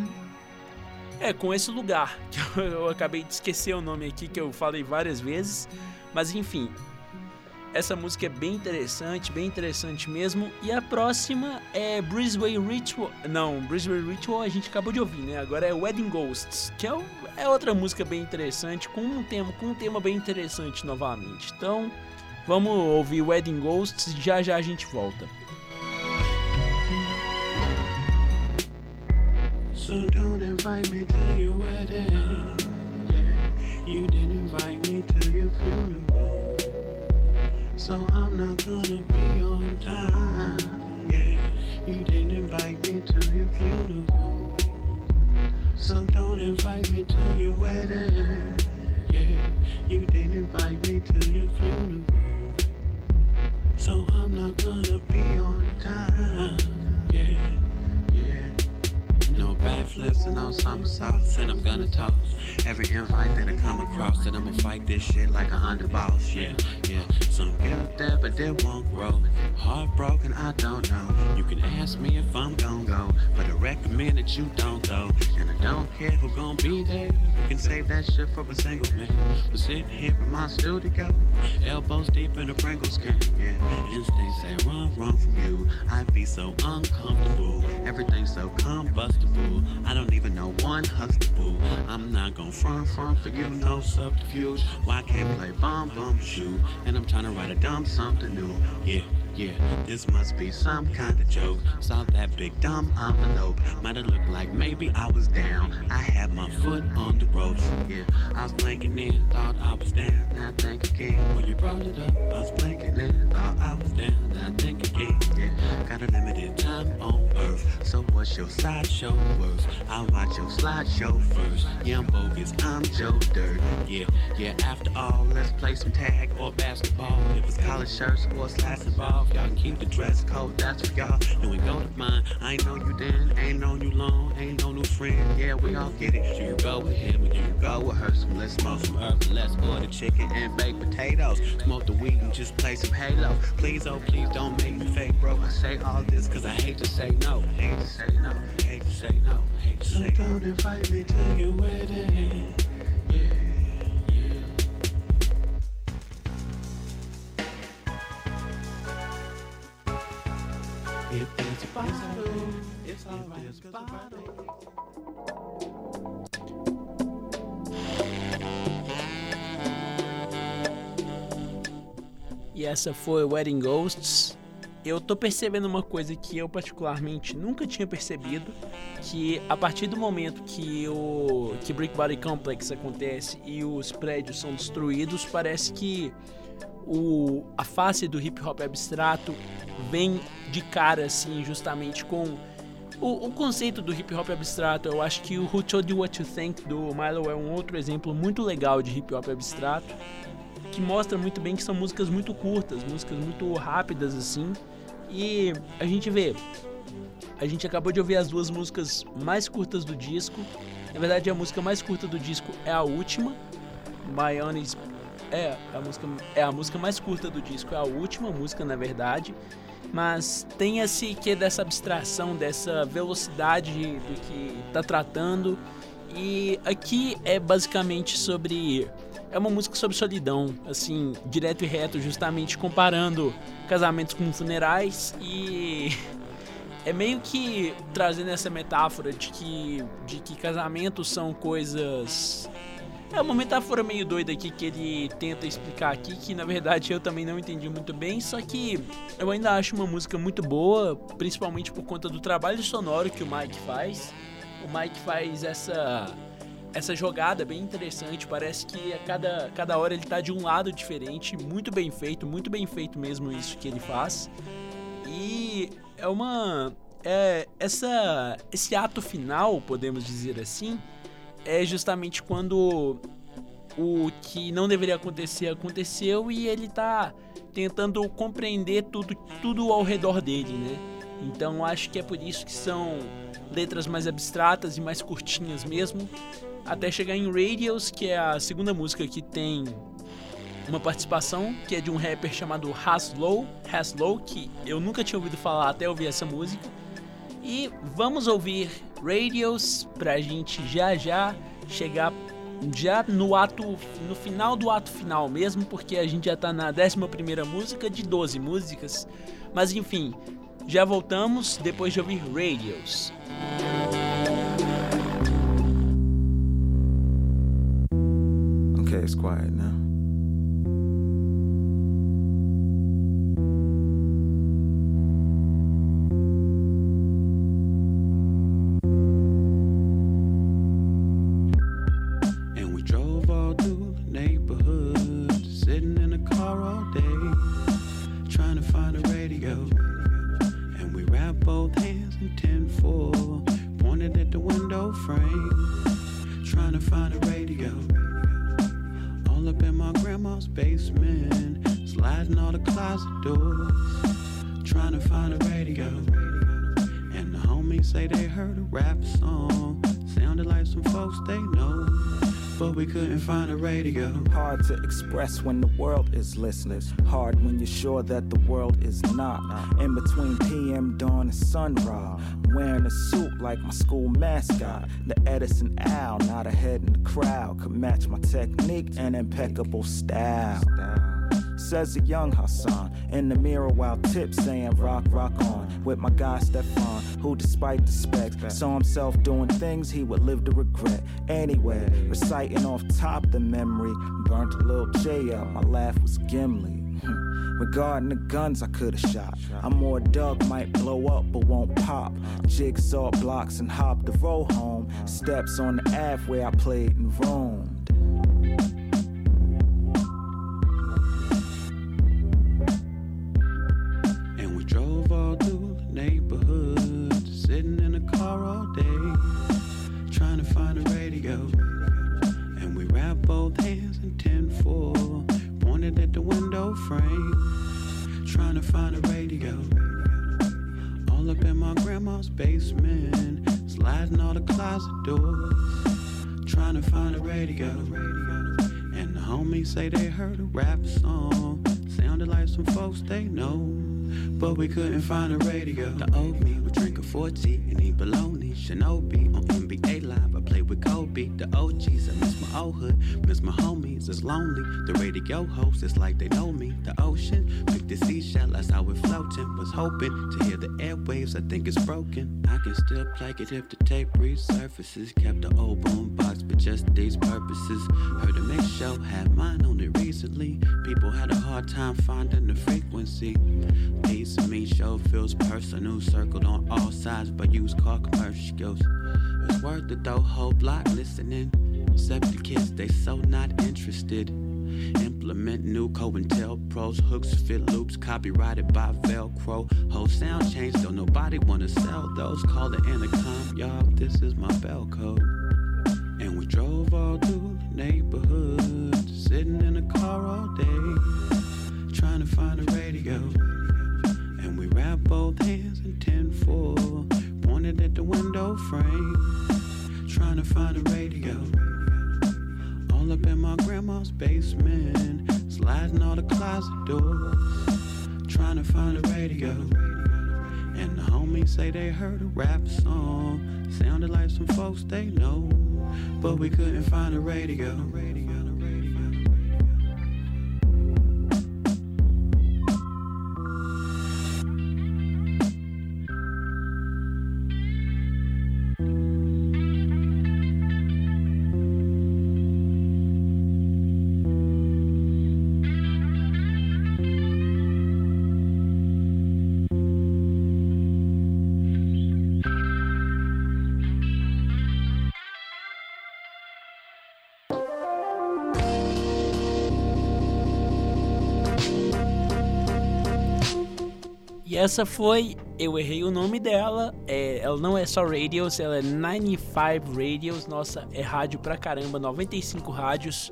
é com esse lugar que eu, eu acabei de esquecer o nome aqui que eu falei várias vezes, mas enfim, essa música é bem interessante, bem interessante mesmo. E a próxima é Brisbane Ritual. Não, Brisbane Ritual a gente acabou de ouvir, né? Agora é Wedding Ghosts, que é, é outra música bem interessante, com um tema, com um tema bem interessante novamente. Então, vamos ouvir Wedding Ghosts e já já a gente volta. So don't invite me to your wedding. You didn't invite me to your funeral. so I'm not gonna be on time. Yeah, you didn't invite me to your funeral, so don't invite me to your wedding. Yeah, you didn't invite me to your funeral, so I'm not gonna be on time. Yeah, No backflips and no somersaults, and I'm gonna talk. every invite that I come across, and I'ma fight this shit like a hundred balls. Yeah, yeah. Some get up there, but they won't grow. Heartbroken, I don't know. You can ask me if I'm gon' go, but I recommend that you don't go. And I don't care who gon' be there. You can save that shit for a single man. But sitting here in my studio, elbows deep in the Pringles can. Yeah, instincts say run, run from you. I'd be so uncomfortable. Everything's so combustible. I don't even know one hustable. I'm not gon' front, front for you, no subterfuge. Why can't play bomb, bum shoe? And I'm trying to write a dumb something new. Yeah. Yeah, this must be some kind of joke. Saw that big dumb envelope. Might have looked like maybe I was down. I had my foot on the ropes. Yeah, I was blinking in, thought I was down, now think again. When you brought it up, I was blinking in, thought I was down, now think again. Yeah, got a limited time on earth, so what's your sideshow worth? I'll watch your slideshow first. Yeah, I'm bogus, I'm Joe Dirt. Yeah, yeah, after all, let's play some tag or basketball. If it's college shirts or slats involved, y'all keep the dress code, that's for y'all. And we go to mine, I ain't know you then, ain't known you long, ain't no new friend. Yeah, we all get it. You go with him and you go with her. So let's smoke some herbs, let's order chicken and baked potatoes. Smoke the weed and just play some Halo. Please, oh please, don't make me fake, bro. I say all this cause I hate to say no. Hate to say no, hate to say no, hate to say no. Don't invite me to your wedding. If it's a bottle, it's alright. It's a bottle. E essa foi Wedding Ghosts. Eu tô percebendo uma coisa que eu particularmente nunca tinha percebido, que a partir do momento que o que Brick Body Complex acontece e os prédios são destruídos, parece que o, a face do hip hop abstrato vem de cara assim, justamente com o, o, conceito do hip hop abstrato. Eu acho que o Who Told You What You Think do Milo é um outro exemplo muito legal de hip hop abstrato que mostra muito bem que são músicas muito curtas, músicas muito rápidas assim. E a gente vê, a gente acabou de ouvir as duas músicas mais curtas do disco. Na verdade, a música mais curta do disco é a última, Honest é a música é a música mais curta do disco, é a última música na verdade, mas tem esse que dessa abstração, dessa velocidade do que tá tratando. E aqui é basicamente sobre é uma música sobre solidão, assim, direto e reto, justamente comparando casamentos com funerais e é meio que trazendo essa metáfora de que de que casamentos são coisas é uma metáfora meio doida aqui que ele tenta explicar aqui, que na verdade eu também não entendi muito bem, só que eu ainda acho uma música muito boa, principalmente por conta do trabalho sonoro que o Mike faz. O Mike faz essa essa jogada bem interessante. Parece que a cada, cada hora ele tá de um lado diferente. Muito bem feito, muito bem feito mesmo isso que ele faz. E é uma. É, essa, esse ato final, podemos dizer assim, é justamente quando o que não deveria acontecer aconteceu e ele tá tentando compreender tudo, tudo ao redor dele, né? Então acho que é por isso que são letras mais abstratas e mais curtinhas mesmo até chegar em Radios, que é a segunda música que tem uma participação, que é de um rapper chamado Haslow, Haslow, que eu nunca tinha ouvido falar até ouvir essa música. E vamos ouvir Radios pra gente já já chegar já no ato no final do ato final mesmo, porque a gente já tá na 11ª música de 12 músicas. Mas enfim, já voltamos depois de ouvir Radios. Okay, it's quiet now. Is listening. Hard when you're sure that the world is not. In between PM dawn and sunrise. Wearing a suit like my school mascot. The Edison Owl, not ahead in the crowd. Could match my technique and impeccable style. Says a young Hassan in the mirror while tips saying rock, rock on. With my guy Stefan, who despite the specs, saw himself doing things he would live to regret. Anyway, reciting off top the memory, burnt a little J up, my laugh was Gimli. Hmm. Regarding the guns I could've shot, I'm more Doug might blow up but won't pop. Jigsaw blocks and hop the roll home. Steps on the Ave where I played in roamed. Trying to find a radio. All up in my grandma's basement, sliding all the closet doors, trying to find a radio. And the homies say they heard a rap song, sounded like some folks they know, but we couldn't find a radio. The old me would drink a 40 and eat bologna, Shinobi on NBA Live. I play with Kobe, the OGs. I miss my old hood, miss my homies. It's lonely. The radio host, it's like they know me. The ocean, pick the seashell, that's how it floating. Was hoping to hear the airwaves, I think it's broken. I can still play it if the tape resurfaces. Kept the old boom just these purposes. Heard a mix show, had mine on it recently. People had a hard time finding the frequency. Piece of me show feels personal, circled on all sides by used car commercials. It's worth it though, whole block listening. Except the kids, they so not interested. Implement new COINTELPRO's pros, hooks, fit loops, copyrighted by Velcro. Whole sound change, though nobody wanna sell those. Call the intercom, y'all, this is my bell code. And we drove all through the neighborhood, sitting in the car all day, trying to find a radio. And we wrapped both hands in 10 4, pointed at the window frame, trying to find a radio. All up in my grandma's basement, sliding all the closet doors, trying to find a radio. And the homies say they heard a rap song, sounded like some folks they know, but we couldn't find a radio. E essa foi, eu errei o nome dela, é, ela não é só Radios, ela é 95 Radios, nossa, é rádio pra caramba, 95 rádios.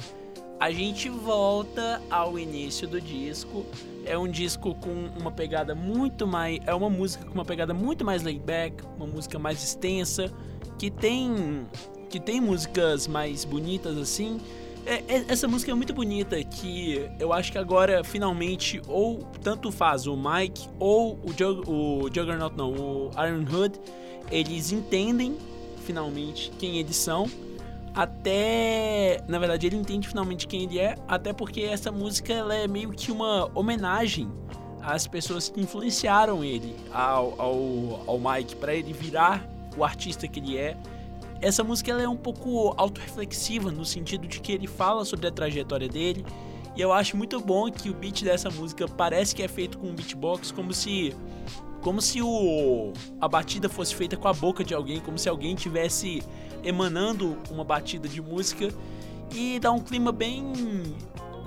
A gente volta ao início do disco, é um disco com uma pegada muito mais, é uma música com uma pegada muito mais laid back, uma música mais extensa, que tem, que tem músicas mais bonitas assim, é, é, essa música é muito bonita que eu acho que agora finalmente ou tanto faz o Mike ou o, Jug, o Juggernaut não, o Iron Hood, eles entendem finalmente quem eles são. Até, na verdade, ele entende finalmente quem ele é, até porque essa música ela é meio que uma homenagem às pessoas que influenciaram ele, ao, ao, ao Mike, para ele virar o artista que ele é essa música ela é um pouco autorreflexiva no sentido de que ele fala sobre a trajetória dele. E eu acho muito bom que o beat dessa música parece que é feito com um beatbox, como se como se o a batida fosse feita com a boca de alguém, como se alguém tivesse emanando uma batida de música e dá um clima bem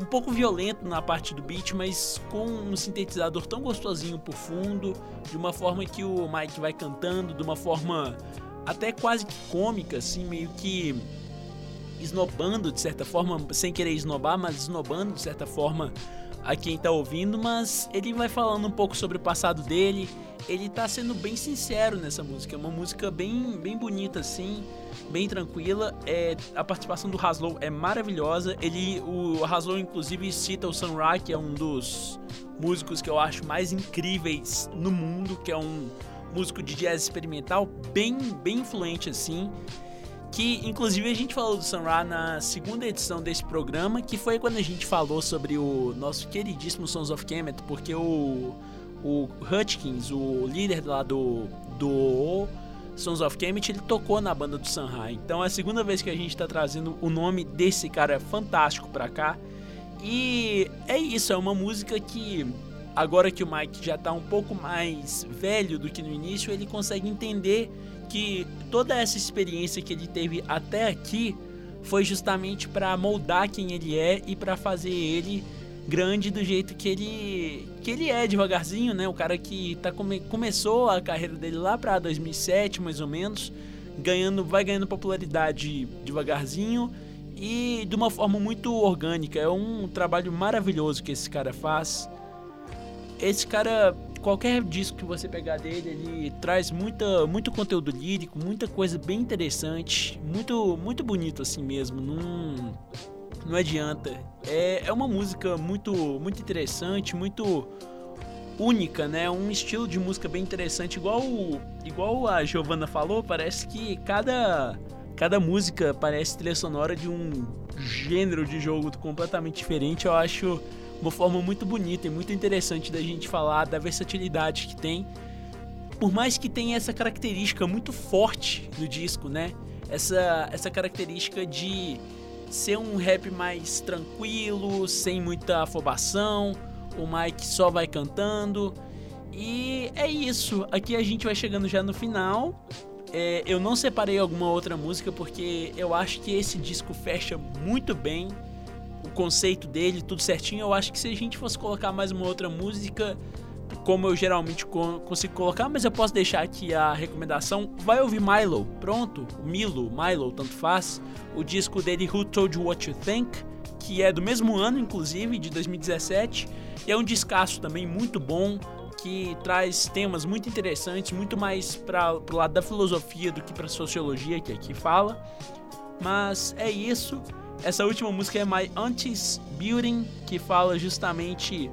um pouco violento na parte do beat, mas com um sintetizador tão gostosinho por fundo, de uma forma que o Mike vai cantando, de uma forma até quase que cômica, assim, meio que esnobando de certa forma, sem querer esnobar, mas esnobando de certa forma a quem tá ouvindo, mas ele vai falando um pouco sobre o passado dele. Ele tá sendo bem sincero nessa música, é uma música bem, bem bonita assim, bem tranquila. É, a participação do Haslow é maravilhosa. Ele, o Haslow inclusive cita o Sun Ra, que é um dos músicos que eu acho mais incríveis no mundo, que é um músico de jazz experimental bem, bem influente assim. Que inclusive a gente falou do Sun Ra na segunda edição desse programa, que foi quando a gente falou sobre o nosso queridíssimo Sons of Kemet, porque o, o Hutchins, o líder lá do, do Sons of Kemet, ele tocou na banda do Sun Ra. Então é a segunda vez que a gente está trazendo o nome desse cara fantástico para cá. E é isso, é uma música que agora que o Mike já está um pouco mais velho do que no início, ele consegue entender que toda essa experiência que ele teve até aqui foi justamente para moldar quem ele é e para fazer ele grande do jeito que ele que ele é devagarzinho, né? O cara que tá come, começou a carreira dele lá para 2007, mais ou menos, ganhando vai ganhando popularidade devagarzinho e de uma forma muito orgânica. É um trabalho maravilhoso que esse cara faz. Esse cara, qualquer disco que você pegar dele, ele traz muita, muito conteúdo lírico, muita coisa bem interessante, muito, muito bonito assim mesmo. Não, não adianta. É, é uma música muito, muito interessante, muito única, né? Um estilo de música bem interessante, igual, igual a Giovanna falou, parece que cada, cada música parece trilha sonora de um gênero de jogo completamente diferente. Eu acho uma forma muito bonita e muito interessante da gente falar da versatilidade que tem. Por mais que tenha essa característica muito forte no disco, né? Essa, essa característica de ser um rap mais tranquilo, sem muita afobação, o Mike só vai cantando. E é isso. Aqui a gente vai chegando já no final. É, eu não separei alguma outra música porque eu acho que esse disco fecha muito bem conceito dele, tudo certinho. Eu acho que se a gente fosse colocar mais uma outra música, como eu geralmente consigo colocar, mas eu posso deixar aqui a recomendação. Vai ouvir Milo, pronto, Milo, Milo, tanto faz. O disco dele, Who Told You What You Think, que é do mesmo ano, inclusive, de 2017. E é um descasso também muito bom, que traz temas muito interessantes, muito mais para o lado da filosofia do que para sociologia, que aqui fala. Mas é isso. Essa última música é My Auntie's Building, que fala justamente.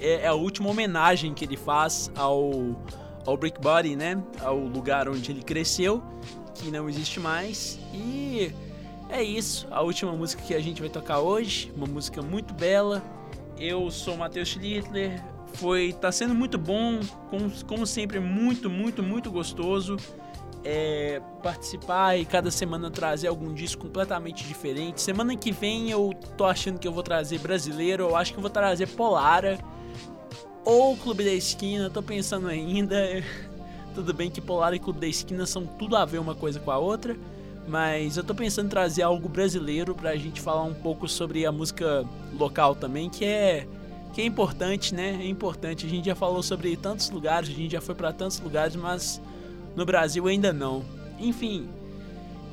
É, é, a última homenagem que ele faz ao, ao Brick Body, né? Ao lugar onde ele cresceu, que não existe mais. E é isso, a última música que a gente vai tocar hoje, uma música muito bela. Eu sou o Matheus Schlittler, foi tá sendo muito bom, como, como sempre muito, muito, muito gostoso é, participar e cada semana trazer algum disco completamente diferente. Semana que vem eu tô achando que eu vou trazer brasileiro, eu acho que eu vou trazer Polara ou Clube da Esquina, tô pensando ainda. Tudo bem que Polara e Clube da Esquina são tudo a ver uma coisa com a outra, mas eu tô pensando em trazer algo brasileiro pra gente falar um pouco sobre a música local também, que é que é importante, né? É importante. A gente já falou sobre tantos lugares, a gente já foi para tantos lugares, mas no Brasil ainda não. Enfim,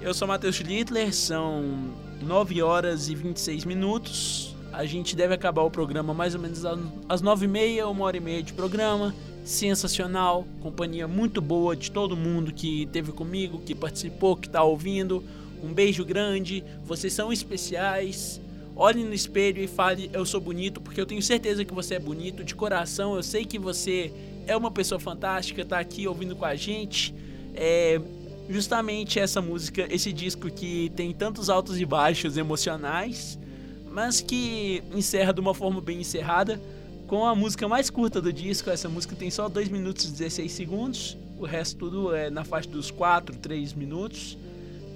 eu sou Matheus Littler, são 9 horas e 26 minutos. A gente deve acabar o programa mais ou menos às 9 e meia, uma hora e meia de programa. Sensacional, companhia muito boa de todo mundo que esteve comigo, que participou, que está ouvindo. Um beijo grande, vocês são especiais. Olhe no espelho e fale: Eu sou bonito, porque eu tenho certeza que você é bonito de coração. Eu sei que você é uma pessoa fantástica, tá aqui ouvindo com a gente. É justamente essa música, esse disco que tem tantos altos e baixos emocionais, mas que encerra de uma forma bem encerrada com a música mais curta do disco. Essa música tem só 2 minutos e 16 segundos, o resto tudo é na faixa dos 4, 3 minutos.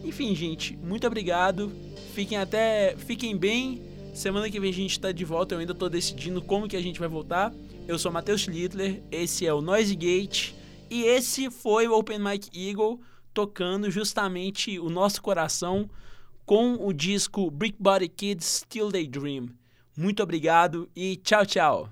Enfim, gente, muito obrigado. Fiquem até, fiquem bem. Semana que vem a gente tá de volta, eu ainda tô decidindo como que a gente vai voltar. Eu sou Matheus Schlittler, esse é o Noise Gate e esse foi o Open Mic Eagle tocando justamente o nosso coração com o disco Brick Body Kids Still They Dream. Muito obrigado e tchau, tchau.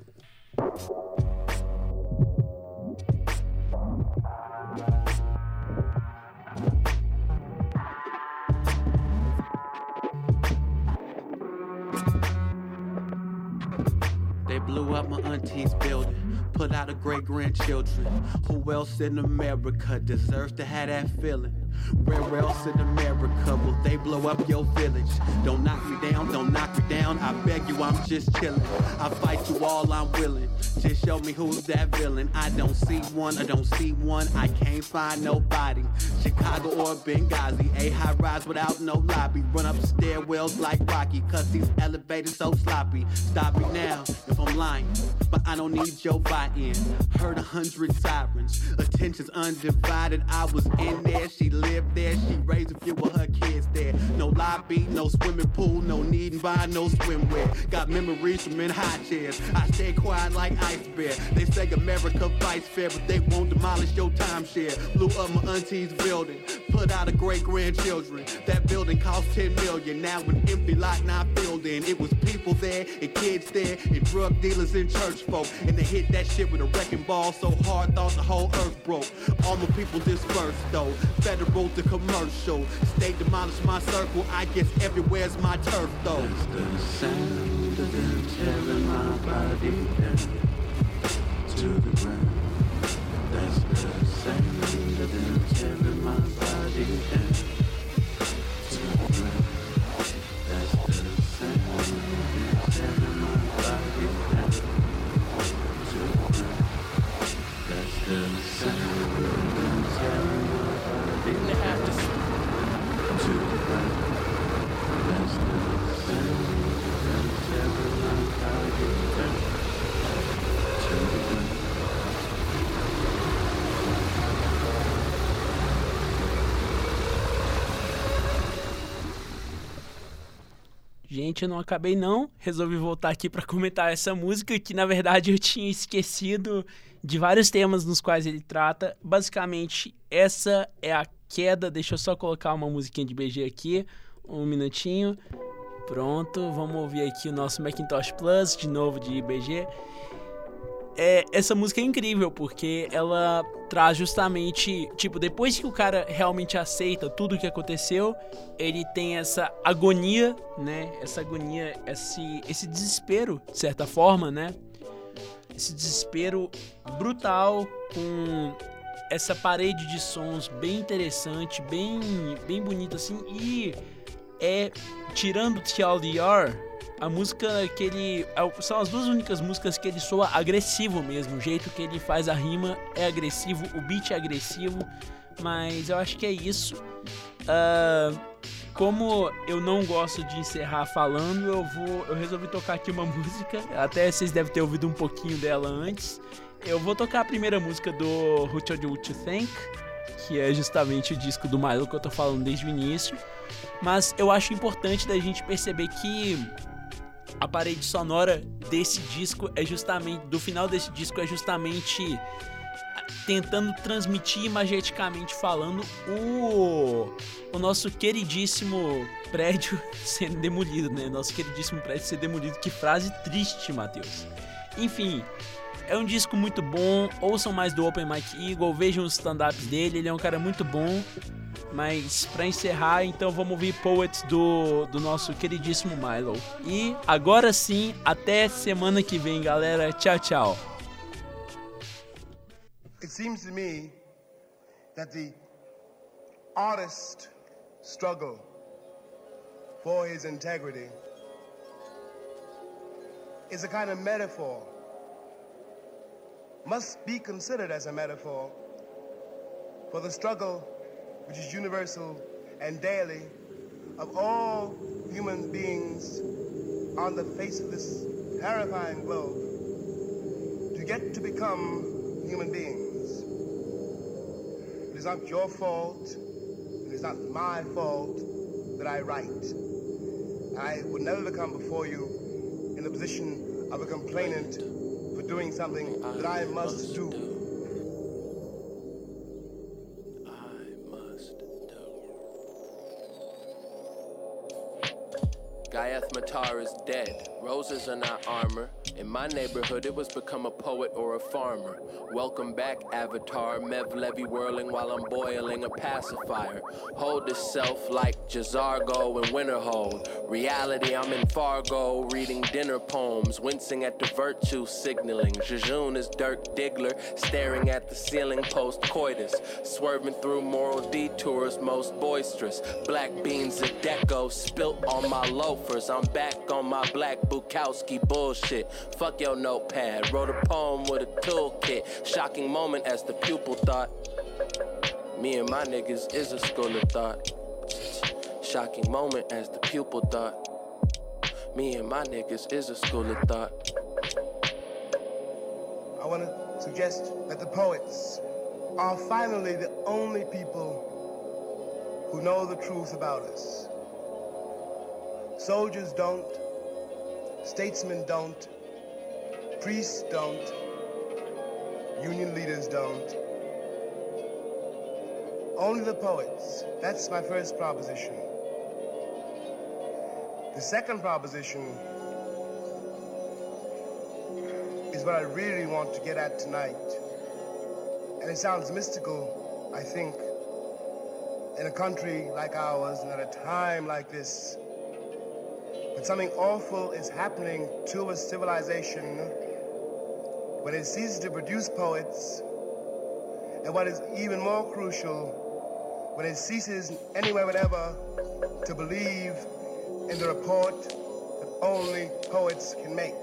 Blew up my auntie's building. Put out a great grandchildren. Who else in America deserves to have that feeling? Where else in America will they blow up your village? Don't knock me down, don't knock me down. I beg you, I'm just chilling. I fight you all, I'm willing. Just show me who's that villain. I don't see one, I don't see one. I can't find nobody. Chicago or Benghazi, a high rise without no lobby. Run up stairwells like Rocky, cause these elevators so sloppy. Stop me now if I'm lying, but I don't need your buy-in. Heard a hundred sirens, attention's undivided. I was in there, she lived there, she raised a few of her kids there. No lobby, no swimming pool, no need and buy no swimwear. Got memories from in high chairs. I stay quiet like ice bear. They say America fights fair, but they won't demolish your timeshare. Blew up my auntie's building, put out a great grandchildren. That building cost 10 million, now an empty lot not filled in. It was people there and kids there and drug dealers and church folk. And they hit that shit with a wrecking ball so hard thought the whole earth broke. All the people dispersed though. Federal wrote the commercial. State demolished my circle. I guess everywhere's my turf though. That's the sound of them tearing my body down to the ground. That's the sound of them tearing my body down Eu não acabei não. Resolvi voltar aqui para comentar essa música que na verdade eu tinha esquecido de vários temas nos quais ele trata. Basicamente, essa é a queda. Deixa eu só colocar uma musiquinha de BG aqui, um minutinho. Pronto, vamos ouvir aqui o nosso Macintosh Plus de novo de IBG. É, essa música é incrível porque ela traz justamente, tipo, depois que o cara realmente aceita tudo o que aconteceu, ele tem essa agonia, né? Essa agonia, esse, esse desespero, de certa forma, né? Esse desespero brutal com essa parede de sons bem interessante, bem, bem bonita assim e é tirando TLDR, a música que ele. São as duas únicas músicas que ele soa agressivo mesmo. O jeito que ele faz a rima é agressivo, o beat é agressivo. Mas eu acho que é isso. Uh, como eu não gosto de encerrar falando, eu vou. Eu resolvi tocar aqui uma música. Até vocês devem ter ouvido um pouquinho dela antes. Eu vou tocar a primeira música do Who Told You You Think, que é justamente o disco do Milo que eu tô falando desde o início. Mas eu acho importante da gente perceber que a parede sonora desse disco é justamente do final desse disco é justamente tentando transmitir imageticamente falando o o nosso queridíssimo prédio sendo demolido, né? Nosso queridíssimo prédio ser demolido. Que frase triste, Matheus. Enfim, é um disco muito bom. Ouçam mais do Open Mike Eagle, vejam os stand-ups dele. Ele é um cara muito bom. Mas para encerrar, então vamos ouvir Poets do, do nosso queridíssimo Milo. E agora sim, até semana que vem, galera. Tchau, tchau. It seems to me that the artist struggle for his integrity is a kind of metaphor, must be considered as a metaphor for the struggle which is universal and daily, of all human beings on the face of this terrifying globe to get to become human beings. It is not your fault, it is not my fault that I write. I would never come before you in the position of a complainant for doing something that I must do. Matar is dead. Roses are not armor. In my neighborhood, it was become a poet or a farmer. Welcome back, Avatar. Mev Levy whirling while I'm boiling a pacifier. Hold the self like Jazargo and Winterhold. Reality, I'm in Fargo, reading dinner poems, wincing at the virtue signaling. Jejun is Dirk Diggler, staring at the ceiling post coitus. Swerving through moral detours, most boisterous. Black beans of deco spilt on my loafers. I'm back on my black Bukowski bullshit. Fuck your notepad. Wrote a poem with a toolkit. Shocking moment as the pupil thought. Me and my niggas is a school of thought. Shocking moment as the pupil thought. Me and my niggas is a school of thought. I want to suggest that the poets are finally the only people who know the truth about us. Soldiers don't, statesmen don't, priests don't, union leaders don't. Only the poets. That's my first proposition. The second proposition is what I really want to get at tonight. And it sounds mystical, I think. in a country like ours and at a time like this, when something awful is happening to a civilization, when it ceases to produce poets, and what is even more crucial, when it ceases anywhere whatever to believe in the report that only poets can make.